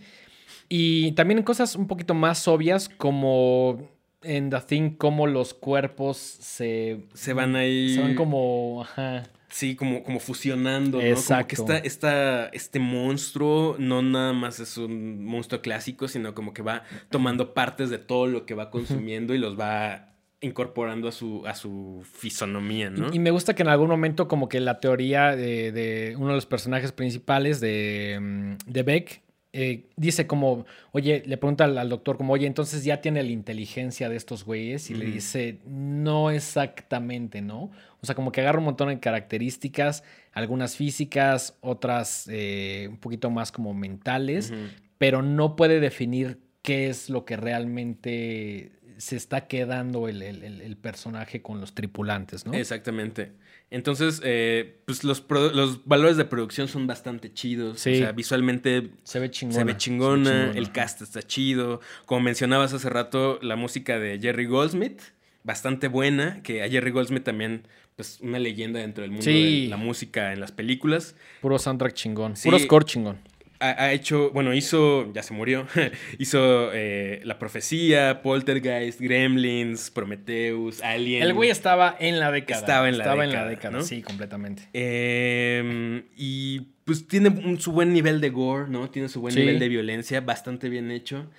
Y también en cosas un poquito más obvias como en The Thing, como los cuerpos se... Se van ahí. Se van como... Ajá. Sí, como, como fusionando, ¿no? Como que Exacto. esta, esta, este monstruo no nada más es un monstruo clásico, sino como que va tomando partes de todo lo que va consumiendo y los va incorporando a su, a su fisonomía, ¿no? Y, y me gusta que en algún momento como que la teoría de, de uno de los personajes principales de, mm, de Beck eh, dice como, oye, le pregunta al, al doctor como, oye, entonces ya tiene la inteligencia de estos güeyes y le dice, no exactamente, ¿no? O sea, como que agarra un montón de características, algunas físicas, otras eh, un poquito más como mentales, pero no puede definir qué es lo que realmente se está quedando el, el- el- personaje con los tripulantes, ¿no? Exactamente. Entonces, eh, pues los, los valores de producción son bastante chidos. Sí. O sea, visualmente Se ve chingona. se ve chingona, se ve chingona. el cast está chido. Como mencionabas hace rato, la música de Jerry Goldsmith, bastante buena, que a Jerry Goldsmith también, pues una leyenda dentro del mundo Sí. de la música en las películas. Puro soundtrack chingón. Sí. Puro score chingón. Ha, ha hecho, bueno, hizo, ya se murió, hizo eh, La Profecía, Poltergeist, Gremlins, Prometheus, Alien. El güey estaba en la década. Estaba en la Estaba en la década, década, ¿no? sí, completamente. Eh, y pues tiene un- su buen nivel de gore, ¿no? Tiene su buen Sí. nivel de violencia, bastante bien hecho.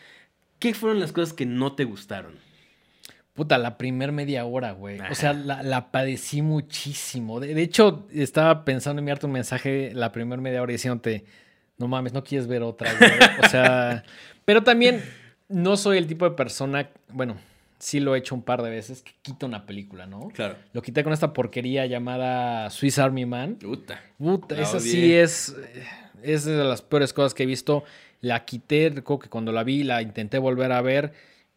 ¿Qué fueron las cosas que no te gustaron? Puta, la primer media hora, güey. O sea, la, la padecí muchísimo. De, de hecho, estaba pensando en enviarte un mensaje la primer media hora diciéndote, no mames, no quieres ver otra, güey. O sea, pero también no soy el tipo de persona, bueno, sí lo he hecho un par de veces, que quito una película, ¿no? Claro. Lo quité con esta porquería llamada Swiss Army Man. Puta. Puta, La esa odié. sí es, es de las peores cosas que he visto. La quité, recuerdo que cuando la vi la intenté volver a ver.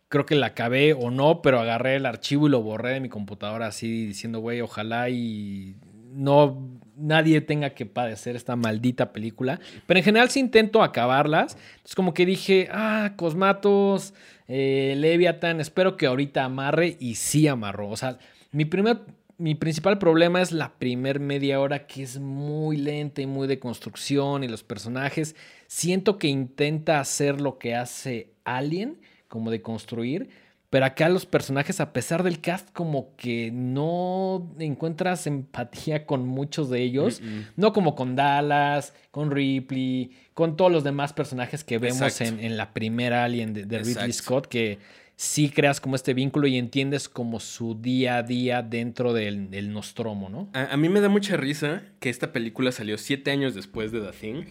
Creo que la acabé o no, pero agarré el archivo y lo borré de mi computadora así diciendo, güey, ojalá y no nadie tenga que padecer esta maldita película. Pero en general sí intento acabarlas. Es como que dije, ah, Cosmatos, eh, Leviathan, espero que ahorita amarre y sí amarró. O sea, mi primer mi principal problema es la primer media hora que es muy lenta y muy de construcción y los personajes. Siento que intenta hacer lo que hace Alien, como de construir, pero acá los personajes, a pesar del cast, como que no encuentras empatía con muchos de ellos. Mm, mm. No como con Dallas, con Ripley, con todos los demás personajes que vemos en, en la primera Alien de, de Ridley Exacto. Scott, que sí creas como este vínculo y entiendes como su día a día dentro del, del Nostromo, ¿no? A, a mí me da mucha risa que esta película salió siete años después de The Thing.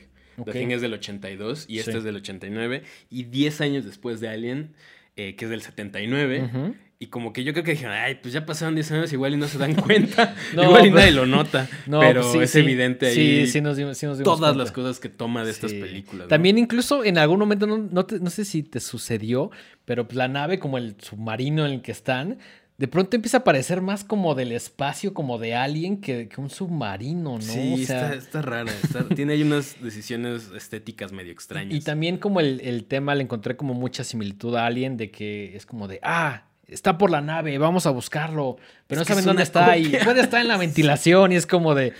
The Thing es del 82 y esta Sí. es del 89. Y 10 años después de Alien, eh, que es del 79. Ujú. Y como que yo creo que dijeron, ay, pues ya pasaron 10 años, igual y no se dan cuenta. No, igual y pero- nadie lo nota. No, pero pues sí, es sí. evidente ahí Sí, sí nos dimos, sí nos dimos todas cuenta. las cosas que toma de estas películas. ¿no? También incluso en algún momento, no, te- no sé si te sucedió, pero pues la nave como el submarino en el que están, de pronto empieza a parecer más como del espacio, como de alguien que, que un submarino, ¿no? Sí, O sea, está, está rara. está- tiene ahí unas decisiones estéticas medio extrañas. Y también como el, el tema le encontré como mucha similitud a Alien de que es como de, ah, está por la nave, vamos a buscarlo, pero no Es saben dónde está y puede estar en la ventilación y es como de,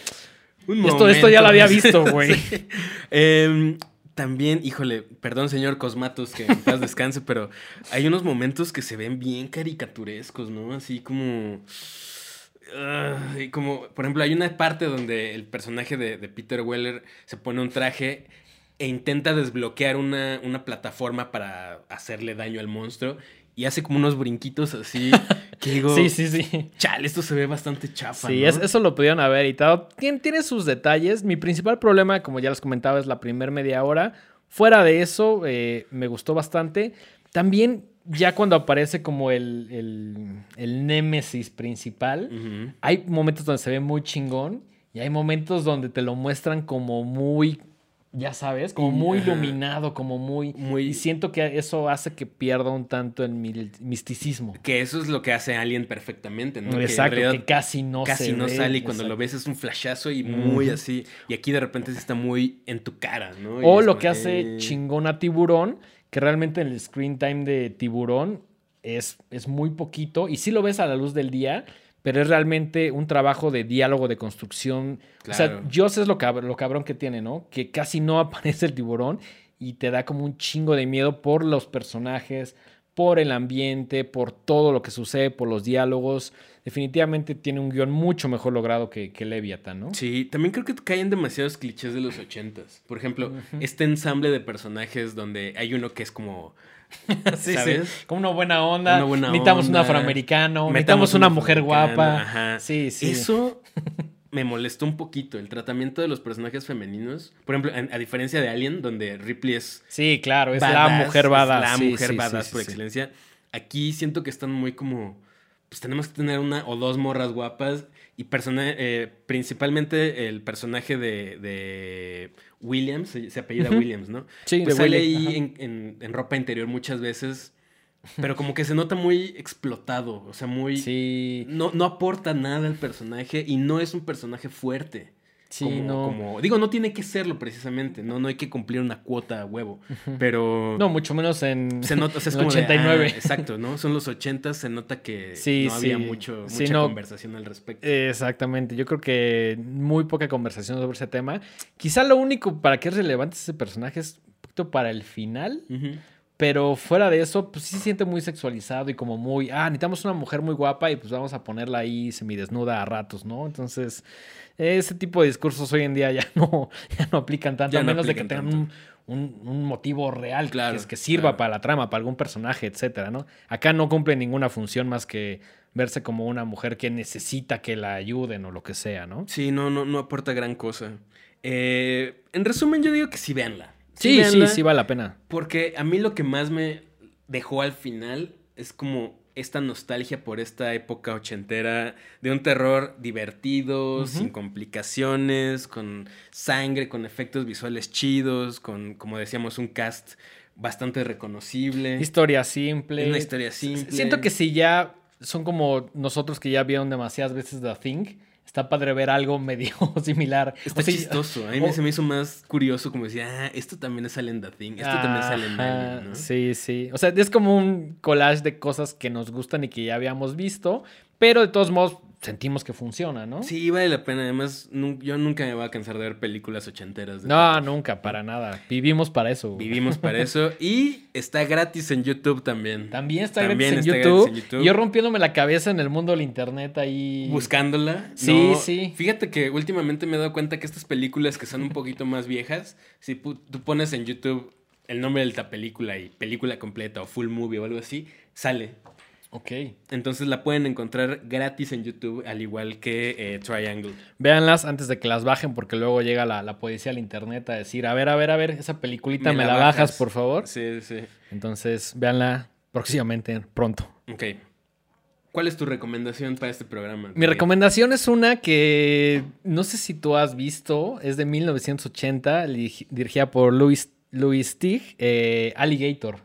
Un esto, esto ya lo había visto, güey. Sí. Em, también, híjole, perdón, señor Cosmatos, que en paz descanse, pero hay unos momentos que se ven bien caricaturescos, ¿no? Así como. ah, como, por ejemplo, hay una parte donde el personaje de, de Peter Weller se pone un traje e intenta desbloquear una, una plataforma para hacerle daño al monstruo y hace como unos brinquitos así que digo, Sí, sí, sí. chale, esto se ve bastante chafa. Sí, ¿no? es- eso lo pudieron haber editado. Tiene, tiene sus detalles. Mi principal problema, como ya les comentaba, es la primer media hora. Fuera de eso, eh, me gustó bastante. También, ya cuando aparece como el, el, el némesis principal, hay momentos donde se ve muy chingón y hay momentos donde te lo muestran como muy, ya sabes, como muy Ajá. iluminado, como muy... Muy- Y siento que eso hace que pierda un tanto el misticismo. Que eso es lo que hace Alien perfectamente, ¿no? En Exacto, que, casi no casi se no ve. sale y cuando Exacto. lo ves es un flashazo y muy así. Y aquí de repente sí está muy en tu cara, ¿no? Y O lo como, que hace eh, chingón a Tiburón, que realmente el screen time de Tiburón es, es muy poquito y sí lo ves a la luz del día, pero es realmente un trabajo de diálogo, de construcción. O sea. Joss es lo, cab- lo cabrón que tiene, ¿no? Que casi no aparece el tiburón y te da como un chingo de miedo por los personajes, por el ambiente, por todo lo que sucede, por los diálogos. Definitivamente tiene un guion mucho mejor logrado que, que Leviathan, ¿no? Sí, también creo que caen demasiados clichés de los ochentas. Por ejemplo, este ensamble de personajes donde hay uno que es como... Sí, ¿Sabes? sí. Como una buena onda. Una buena necesitamos un onda. afroamericano. Metamos Necesitamos una un mujer guapa. Ajá. Sí, sí. Eso me molestó un poquito, el tratamiento de los personajes femeninos. Por ejemplo, a diferencia de Alien, donde Ripley es Sí, claro. Es la badass, mujer es badass. La Sí, mujer sí, badass sí, por excelencia. Aquí siento que están muy como. Pues tenemos que tener una o dos morras guapas. Y persona, eh, principalmente el personaje de, de Williams, se, se apellida. Williams, ¿no? Sí, Pues de sale Willy, ahí en, en- en ropa interior muchas veces. pero como que se nota muy explotado, o sea, muy... Sí. No, no aporta nada al personaje y no es un personaje fuerte. Sí, como, no. como- digo, no tiene que serlo precisamente, no, no hay que cumplir una cuota a huevo, pero... No, mucho menos en, Se nota, o sea, es en como de, 89. ah, exacto, ¿no? Son los 80, se nota que Sí, no había mucho, mucha no. conversación al respecto. Exactamente, yo creo que muy poca conversación sobre ese tema. Quizá lo único para que es relevante ese personaje es un poquito para el final, pero fuera de eso, pues sí se siente muy sexualizado y como muy, ah, necesitamos una mujer muy guapa y pues vamos a ponerla ahí semidesnuda a ratos, ¿no? Entonces, ese tipo de discursos hoy en día ya no, ya no aplican tanto, Ya a no menos de que tengan un, un- un motivo real que- Claro, que, que sirva claro. para la trama, para algún personaje, etcétera, ¿no? Acá no cumple ninguna función más que verse como una mujer que necesita que la ayuden o lo que sea, ¿no? Sí, no, no, no aporta gran cosa. Eh, en resumen, yo digo que sí, véanla. Sí, sí, véanla, sí vale la pena. Porque a mí lo que más me dejó al final es como esta nostalgia por esta época ochentera de un terror divertido, sin complicaciones, con sangre, con efectos visuales chidos, con, como decíamos, un cast bastante reconocible. Historia simple. Una historia simple. Siento que si ya son como nosotros que ya vieron demasiadas veces The Thing, está padre ver algo medio similar. Está O sea, chistoso. A mí o- se me hizo más curioso como decía, ah, esto también sale en The Thing, esto también sale en Ajá, Alien, ¿no? Sí, sí. O sea, es como un collage de cosas que nos gustan y que ya habíamos visto, pero de todos modos sentimos que funciona, ¿no? Sí, vale la pena. Además, yo nunca me voy a cansar de ver películas ochenteras. de No, nunca, para nada. Vivimos para eso. Vivimos para eso. Y está gratis en YouTube también. También está También gratis en está YouTube. gratis en YouTube. Yo rompiéndome la cabeza en el mundo del internet ahí. Buscándola. Sí, No, sí. Fíjate que últimamente me he dado cuenta que estas películas que son un poquito más viejas, si tú pones en YouTube el nombre de la película y película completa o full movie o algo así, sale. Ok. Entonces la pueden encontrar gratis en YouTube, al igual que eh, Triangle. Véanlas antes de que las bajen, porque luego llega la, la policía al internet a decir, a ver, a ver, a ver, esa peliculita me, la, bajas, por favor. Sí, sí. Entonces, véanla próximamente, pronto. Ok. ¿Cuál es tu recomendación para este programa? Mi recomendación es una que no sé si tú has visto, es de 1980, dirigi- dirigida por Louis, Louis Tig, eh, Alligator.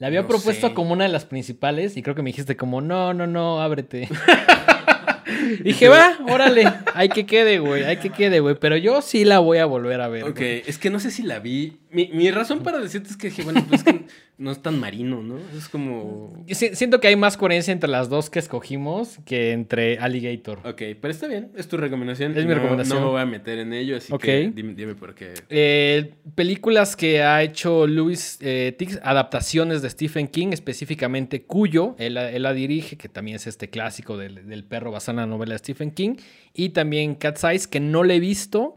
La había No propuesto sé. como una de las principales y creo que me dijiste como, no, no, no, ábrete. Dije, va, órale, hay que quede, güey, hay que quede, güey, pero yo sí la voy a volver a ver. Ok, es que no sé si la vi. Mi, mi razón para decirte es que dije, bueno, pues es que no es tan marino, ¿no? Es como. Yo siento que hay más coherencia entre las dos que escogimos que entre Alligator. Ok, pero está bien, es tu recomendación. Es mi No- recomendación. No me voy a meter en ello, así que dime, dime por qué. Eh, películas que ha hecho Louis eh, Tix, adaptaciones de Stephen King, específicamente Cuyo, él, la- él la dirige, que también es este clásico del, del perro basado en la novela de Stephen King, y también Cat's Eyes, que no le he visto,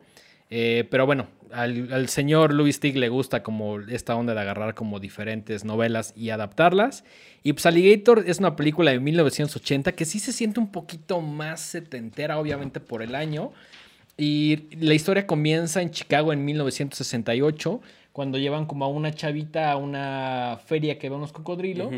eh, pero bueno, al, al señor Louis Tig le gusta como esta onda de agarrar como diferentes novelas y adaptarlas. Y pues Alligator es una película de 1980 que sí se siente un poquito más setentera, obviamente por el año. Y la historia comienza en Chicago en 1968, cuando llevan como a una chavita a una feria que ve unos cocodrilos.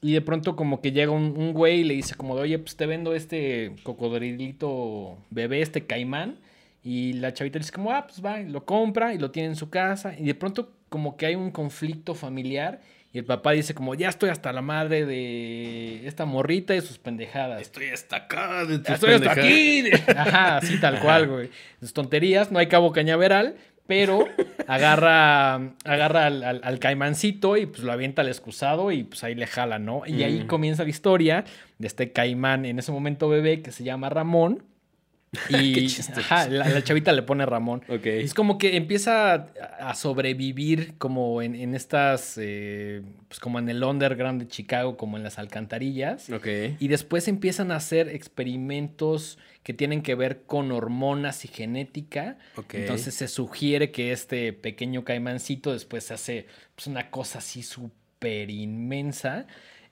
Y de pronto como que llega un, un güey y le dice como de, oye, pues te vendo este cocodrilito bebé, este caimán. Y la chavita dice como, ah, pues va, y lo compra y lo tiene en su casa. Y de pronto como que hay un conflicto familiar. Y el papá dice como, ya estoy hasta la madre de esta morrita y sus pendejadas. Estoy hasta acá de tus Estoy hasta pendejadas. aquí. Ajá, así tal cual, güey. Sus tonterías, no hay cabo cañaveral, pero agarra, agarra al, al- al caimancito y pues lo avienta al excusado y pues ahí le jala, ¿no? Y ahí Mm. comienza la historia de este caimán en ese momento bebé que se llama Ramón. Y ajá, la, la chavita le pone Ramón. Ok. Es como que empieza a- a sobrevivir como en, en estas, eh, pues como en el underground de Chicago, como en las alcantarillas. Y después empiezan a hacer experimentos que tienen que ver con hormonas y genética. Entonces se sugiere que este pequeño caimancito después se hace pues, una cosa así súper inmensa.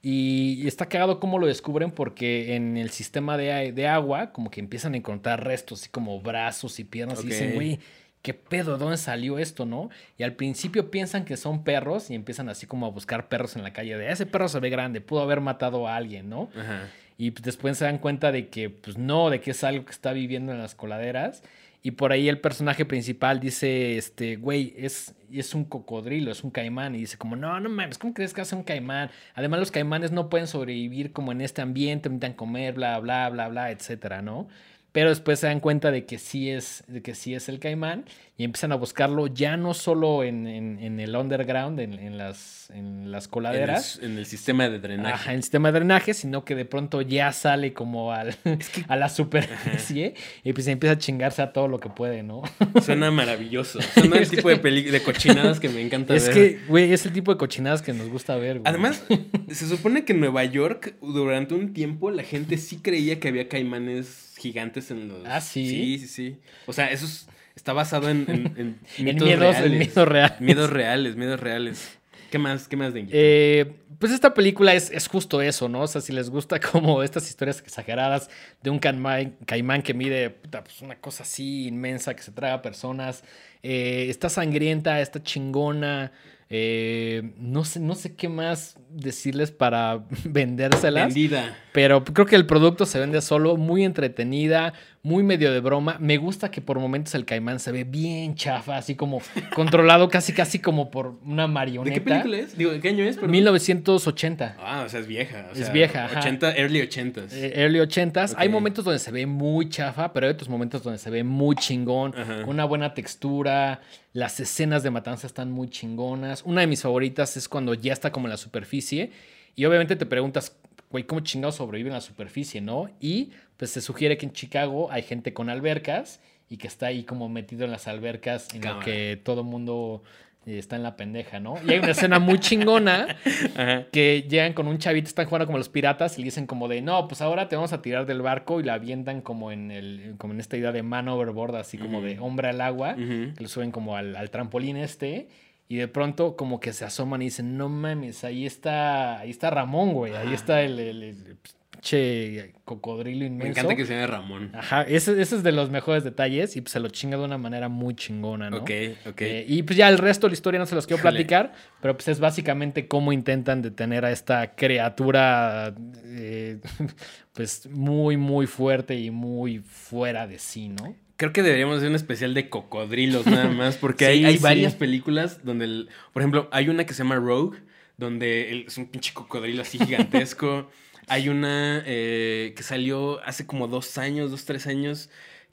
Y está cagado cómo lo descubren porque en el sistema de, de agua como que empiezan a encontrar restos, así como brazos y piernas. Y dicen, güey, ¿qué pedo? ¿De dónde salió esto, no? Y al principio piensan que son perros y empiezan así como a buscar perros en la calle. De ese perro se ve grande, pudo haber matado a alguien, ¿no? Ajá. Y después se dan cuenta de que, pues no, de que es algo que está viviendo en las coladeras. Y por ahí el personaje principal dice, este, güey, es, es un cocodrilo, es un caimán. Y dice como, no, no mames, ¿cómo crees que hace un caimán? Además los caimanes no pueden sobrevivir como en este ambiente, necesitan comer, bla, bla, bla, bla, etcétera, ¿no? Pero después se dan cuenta de que sí es, de que sí es el caimán y empiezan a buscarlo ya no solo en, en, el underground, en, en, las, en las coladeras. En el, sistema de drenaje. Ajá, en el sistema de drenaje, sino que de pronto ya sale como al, a la superficie y pues empieza a chingarse a todo lo que puede, ¿no? Suena maravilloso. Suena el tipo de, de cochinadas que me encanta ver. Es que, güey, es el tipo de cochinadas que nos gusta ver, güey. Además, se supone que en Nueva York, durante un tiempo, la gente sí creía que había caimanes gigantes en los. Ah, sí. Sí, sí, sí. O sea, eso está basado en, en, en miedos, reales. miedos reales. Miedos reales, miedos reales. ¿Qué más, qué más de eh, Pues esta película es, es, justo eso, ¿no? O sea, si les gusta como estas historias exageradas de un caimán, que mide pues una cosa así inmensa que se traga personas, eh, está sangrienta, está chingona. Eh, no, sé, no sé qué más decirles para vendérselas. Vendida. Pero creo que el producto se vende solo, muy entretenida, muy medio de broma. Me gusta que por momentos el caimán se ve bien chafa, así como controlado casi casi como por una marioneta. ¿De qué película es? Digo, ¿qué año es? 1980. Ah, o sea, es vieja. es vieja. 80, early 80s. Eh, early 80s. Hay momentos donde se ve muy chafa, pero hay otros momentos donde se ve muy chingón, con una buena textura. Las escenas de matanza están muy chingonas. Una de mis favoritas es cuando ya está como en la superficie. Y obviamente te preguntas, güey, ¿cómo chingados sobrevive en la superficie, no? Y pues se sugiere que en Chicago hay gente con albercas y que está ahí como metido en las albercas en lo que todo mundo eh, está en la pendeja, ¿no? Y hay una escena muy chingona que llegan con un chavito, están jugando como los piratas y le dicen como de, no, pues ahora te vamos a tirar del barco y la avientan como en el, como en esta idea de man overboard, así como de hombre al agua, que lo suben como al, al trampolín este y de pronto como que se asoman y dicen, no mames, ahí está, ahí está Ramón, güey, ahí está el, el, che cocodrilo inmenso. Me encanta que se llame Ramón. Ajá, ese, ese, es de los mejores detalles y pues se lo chinga de una manera muy chingona, ¿no? Ok, ok. Eh, y pues ya el resto de la historia no se los quiero platicar, pero pues es básicamente cómo intentan detener a esta criatura eh, pues muy, muy fuerte y muy fuera de sí, ¿no? Creo que deberíamos hacer un especial de cocodrilos nada más, porque hay, hay varias películas donde, el, por ejemplo, hay una que se llama Rogue, donde es un pinche cocodrilo así gigantesco. hay una eh, que salió hace como dos años, dos, tres años,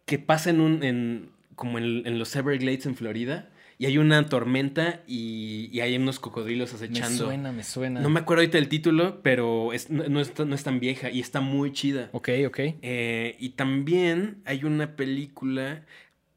que pasa en un, en, como en, en los Everglades en Florida y hay una tormenta y, hay unos cocodrilos acechando. Me suena, me suena. No me acuerdo ahorita del título, pero no, es, tan vieja y está muy chida. Ok, ok. Eh, y también hay una película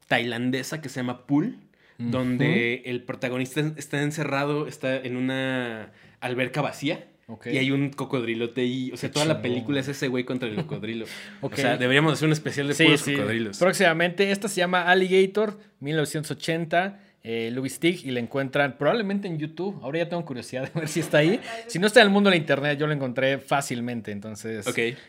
tailandesa que se llama Pool, donde el protagonista está encerrado, está en una alberca vacía. Y hay un cocodrilote y, o sea, toda la película es ese güey contra el cocodrilo. O sea, deberíamos hacer un especial de puros cocodrilos. Próximamente, esta se llama Alligator, 1980 eh, Louis y la encuentran probablemente en YouTube. Ahora ya tengo curiosidad de ver si está ahí. Si no está en el mundo de la internet, yo lo encontré fácilmente. Entonces,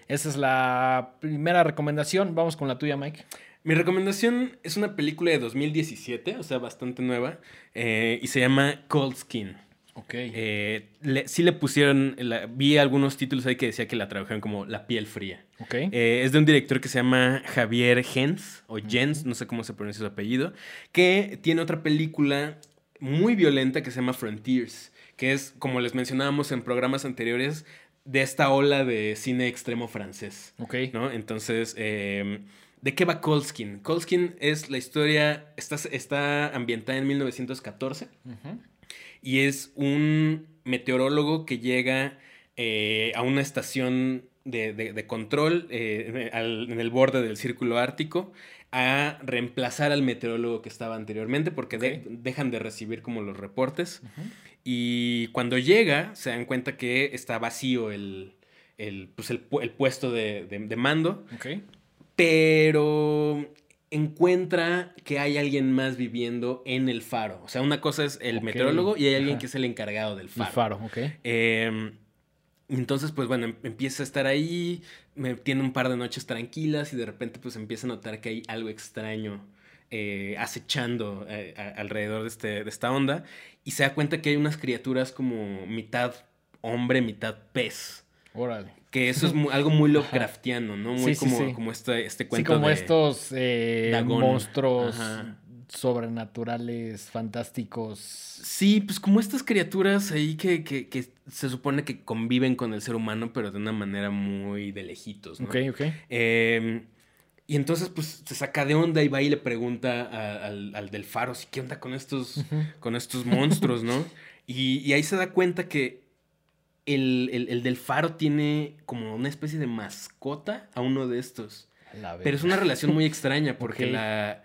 esa es la primera recomendación. Vamos con la tuya, Mike. Mi recomendación es una película de 2017, o sea, bastante nueva, eh, y se llama Cold Skin. Ok. Eh, sí le pusieron, vi algunos títulos ahí que decía que la trabajaron como La piel fría. Ok. Eh, es de un director que se llama Javier Jens, o Jens, no sé cómo se pronuncia su apellido, que tiene otra película muy violenta que se llama Frontiers, que es, como les mencionábamos en programas anteriores, de esta ola de cine extremo francés. Ok. ¿no? Entonces, em, ¿de qué va Colskin? Colskin es la historia, está, está ambientada en 1914. Ajá y es un meteorólogo que llega eh, a una estación de, control eh, en el borde del círculo ártico a reemplazar al meteorólogo que estaba anteriormente porque dejan de recibir como los reportes. Y cuando llega se dan cuenta que está vacío el, el, pues el, puesto de, de mando. Pero encuentra que hay alguien más viviendo en el faro. O sea, una cosa es el meteorólogo y hay alguien que es el encargado del faro. El faro, ok. Eh, entonces, pues bueno, em, empieza a estar ahí, me, tiene un par de noches tranquilas y de repente pues empieza a notar que hay algo extraño eh, acechando eh, alrededor de, este, de esta onda y se da cuenta que hay unas criaturas como mitad hombre, mitad pez. Órale. Que eso es algo muy Lovecraftiano, ¿no? Muy Sí, sí, como, sí. como este, este Sí, cuento como de... estos eh, monstruos Ajá. sobrenaturales, fantásticos. Sí, pues como estas criaturas ahí que, que, que se supone que conviven con el ser humano, pero de una manera muy de lejitos, ¿no? Ok, ok. Eh, y entonces, pues, se saca de onda y va y le pregunta a- al, al del faro, qué onda con estos, con estos monstruos, ¿no? Y, y ahí se da cuenta que el, el- el del faro tiene como una especie de mascota a uno de estos. La Pero es una relación muy extraña porque la...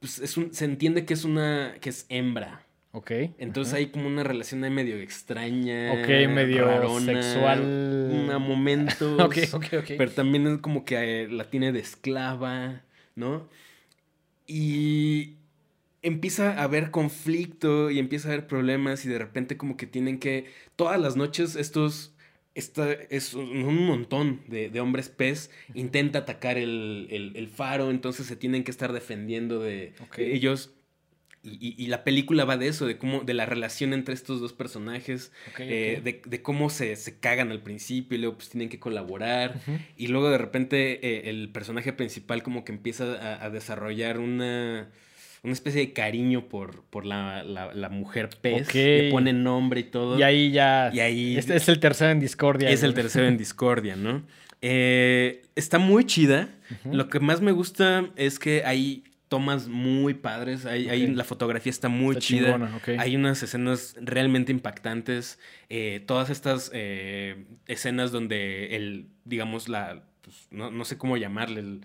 Pues es un- se entiende que es una... que es hembra. Ok. Entonces hay como una relación ahí medio extraña. Ok, medio rarona, sexual. A momentos. Ok, ok, ok. Pero también es como que eh, la tiene de esclava, ¿no? Y empieza a haber conflicto y empieza a haber problemas y de repente como que tienen que... Todas las noches estos... Esta es un montón de, de hombres pez intenta atacar el, el- el faro, entonces se tienen que estar defendiendo de ellos. Y, y- y la película va de eso, de cómo, de la relación entre estos dos personajes, eh, de, de cómo se, se cagan al principio y luego pues tienen que colaborar. Y luego de repente eh, el personaje principal como que empieza a, a desarrollar una, una especie de cariño por, por la, la- la mujer pez. Ok. Le pone nombre y todo. Y ahí ya. Y ahí- Este es el tercero en discordia. es el tercero en discordia, ¿no? Eh, está muy chida. Lo que más me gusta es que hay tomas muy padres. Hay, la fotografía está muy Está chida. chingona, ok. Hay unas escenas realmente impactantes. Eh, todas estas eh, escenas donde el, digamos, la, pues, no, no sé cómo llamarle, el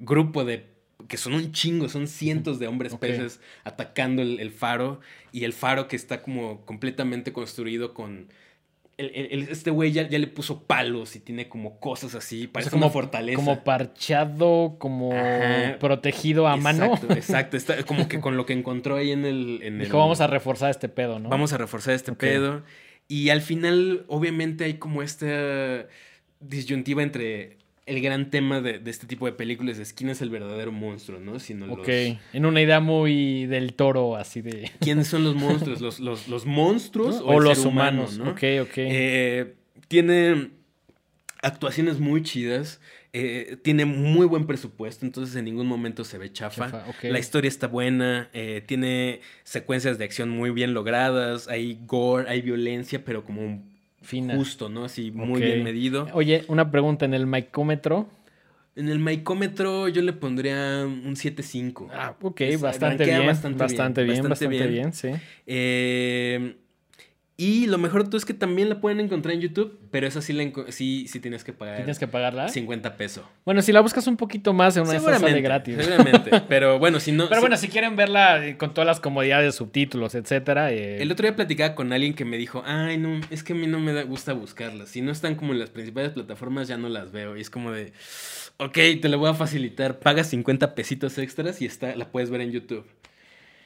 grupo de, que son un chingo, son cientos de hombres peces atacando el, el faro y el faro que está como completamente construido con... el- este güey ya, ya le puso palos y tiene como cosas así, O sea, parece como una fortaleza. Como parchado, como Ajá. protegido a mano. Exacto. Está como que con lo que encontró ahí en el... En Dijo, vamos a reforzar este pedo, ¿no? Vamos a reforzar este pedo. Y al final, obviamente, hay como esta disyuntiva entre el gran tema de, de este tipo de películas es quién es el verdadero monstruo, ¿no? Sino los- Ok. En una idea muy del toro, así de. ¿Quiénes son los monstruos? ¿Los, los, los monstruos ¿no? o, O el los ser humano, humanos. ¿no? Ok, ok. Eh, tiene actuaciones muy chidas. eh, tiene muy buen presupuesto, entonces en ningún momento se ve chafa. La historia está buena, eh, tiene secuencias de acción muy bien logradas, hay gore, hay violencia, pero como Fina. justo, ¿no? Así muy bien medido. Oye, una pregunta en el micómetro. En el maicómetro yo le pondría un 7.5. Ah, ok, bastante bien, bastante bastante bien, bien, bastante bastante bien. bien, sí. Eh, y lo mejor todo es que también la pueden encontrar en YouTube, pero esa sí, la sí, sí tienes que pagar ¿Tienes que pagarla? 50 pesos. Bueno, si la buscas un poquito más, en una de Seguramente, gratis. seguramente. Pero bueno, si no... Pero si- bueno, si quieren verla eh, con todas las comodidades, subtítulos, etcétera. eh, El otro día platicaba con alguien que me dijo, ay, no, es que a mí no me da- gusta buscarlas. Si no están como en las principales plataformas, ya no las veo. Y es como de, ok, te lo voy a facilitar. Pagas 50 pesitos extras y está, la puedes ver en YouTube.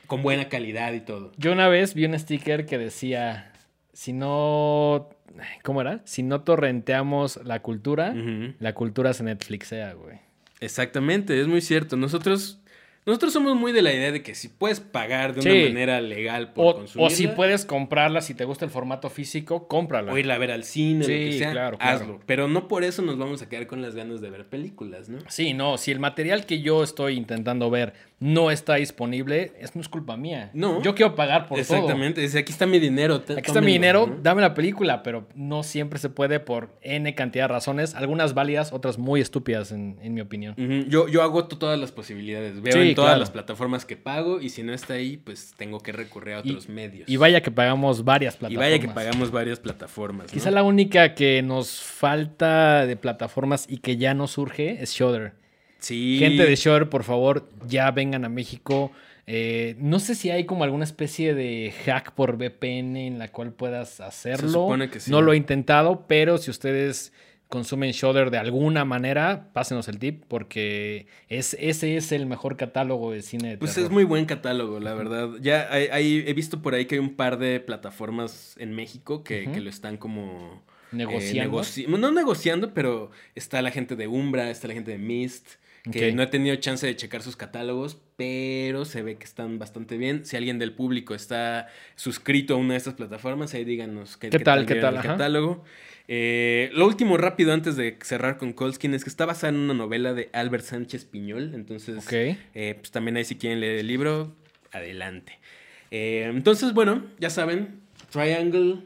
Con buena calidad y todo. Yo una vez vi un sticker que decía, si no... ¿Cómo era? Si no torrenteamos la cultura, la cultura se Netflixea, güey. Exactamente, es muy cierto. Nosotros, nosotros somos muy de la idea de que si puedes pagar de una Sí. manera legal por O, consumirla, o si puedes comprarla, si te gusta el formato físico, cómprala. o irla a ver al cine, lo que Sí, sea, claro, claro. hazlo. Pero no por eso nos vamos a quedar con las ganas de ver películas, ¿no? Sí, no, si el material que yo estoy intentando ver no está disponible, es no es culpa mía. No. Yo quiero pagar por todo. Exactamente, aquí está mi dinero. Aquí está mi tómenlo", dinero, ¿no? dame la película, pero no siempre se puede por N cantidad de razones, algunas válidas, otras muy estúpidas en, en mi opinión. Yo, yo agoto todas las posibilidades. Veo Sí, en todas claro. las plataformas que pago y si no está ahí, pues tengo que recurrir a Y- otros medios. Y vaya que pagamos varias Y plataformas. vaya que pagamos varias plataformas. ¿no? Quizá la única que nos falta de plataformas y que ya no surge es Shudder. Sí. Gente de Shudder, por favor, ya vengan a México. Eh, no sé si hay como alguna especie de hack por VPN en la cual puedas hacerlo. supone que sí. No lo he intentado, pero si ustedes consumen Shudder de alguna manera, pásenos el tip porque es, ese es el mejor catálogo de cine de Pues terror. es muy buen catálogo, la verdad. Ya hay, hay- he visto por ahí que hay un par de plataformas en México que, que lo están como... eh, Negociando. negoci- no negociando, pero está la gente de Umbra, está la gente de Mist, que no he tenido chance de checar sus catálogos, pero se ve que están bastante bien. Si alguien del público está suscrito a una de estas plataformas, ahí díganos qué, ¿Qué tal, qué tal? el Ajá. catálogo. Eh, lo último rápido antes de cerrar con Colskin es que está basada en una novela de Albert Sánchez Piñol. Entonces, eh, pues también ahí si quieren leer el libro, adelante. Eh, entonces, bueno, ya saben, Triangle,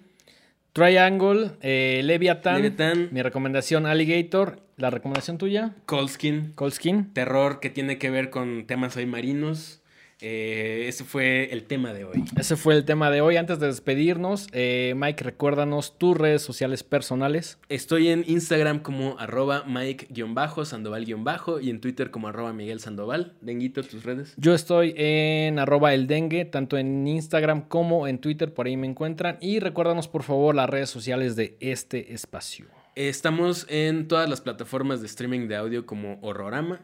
Triangle, eh, Leviathan, Leviathan. mi recomendación Alligator, la recomendación tuya, Colskin, Cold Skin. terror que tiene que ver con temas hoy marinos. Eh, ese fue el tema de hoy. Ese fue el tema de hoy. Antes de despedirnos, eh, Mike, recuérdanos tus redes sociales personales. Estoy en Instagram como arroba Mike-Sandoval- y en Twitter como arroba Miguel Sandoval. Denguito, tus redes. Yo estoy en arroba el dengue, tanto en Instagram como en Twitter, por ahí me encuentran. Y recuérdanos por favor las redes sociales de este espacio. Estamos en todas las plataformas de streaming de audio como Horrorama.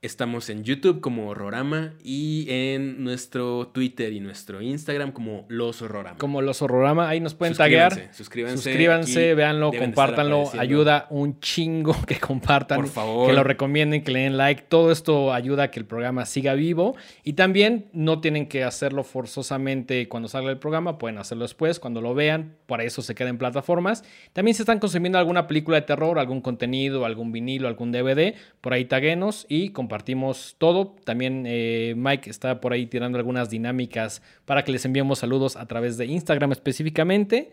Estamos en YouTube como Horrorama y en nuestro Twitter y nuestro Instagram como Los Horrorama. Como los horrorama, ahí nos pueden Suscríbanse, taguear. suscríbanse, Suscríbanse, véanlo, compártanlo. Ayuda un chingo que compartan. Por favor. Que lo recomienden, que le den like. Todo esto ayuda a que el programa siga vivo. Y también no tienen que hacerlo forzosamente cuando salga el programa. Pueden hacerlo después, cuando lo vean. Para eso se queda en plataformas. También si están consumiendo alguna película de terror, algún contenido, algún vinilo, algún DVD, por ahí taguenos y compartimos todo. También eh, Mike está por ahí tirando algunas dinámicas para que les enviemos saludos a través de Instagram específicamente.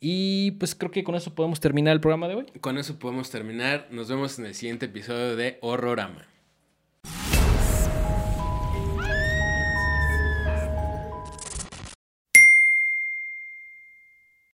Y pues creo que con eso podemos terminar el programa de hoy. Con eso podemos terminar. Nos vemos en el siguiente episodio de Horrorama.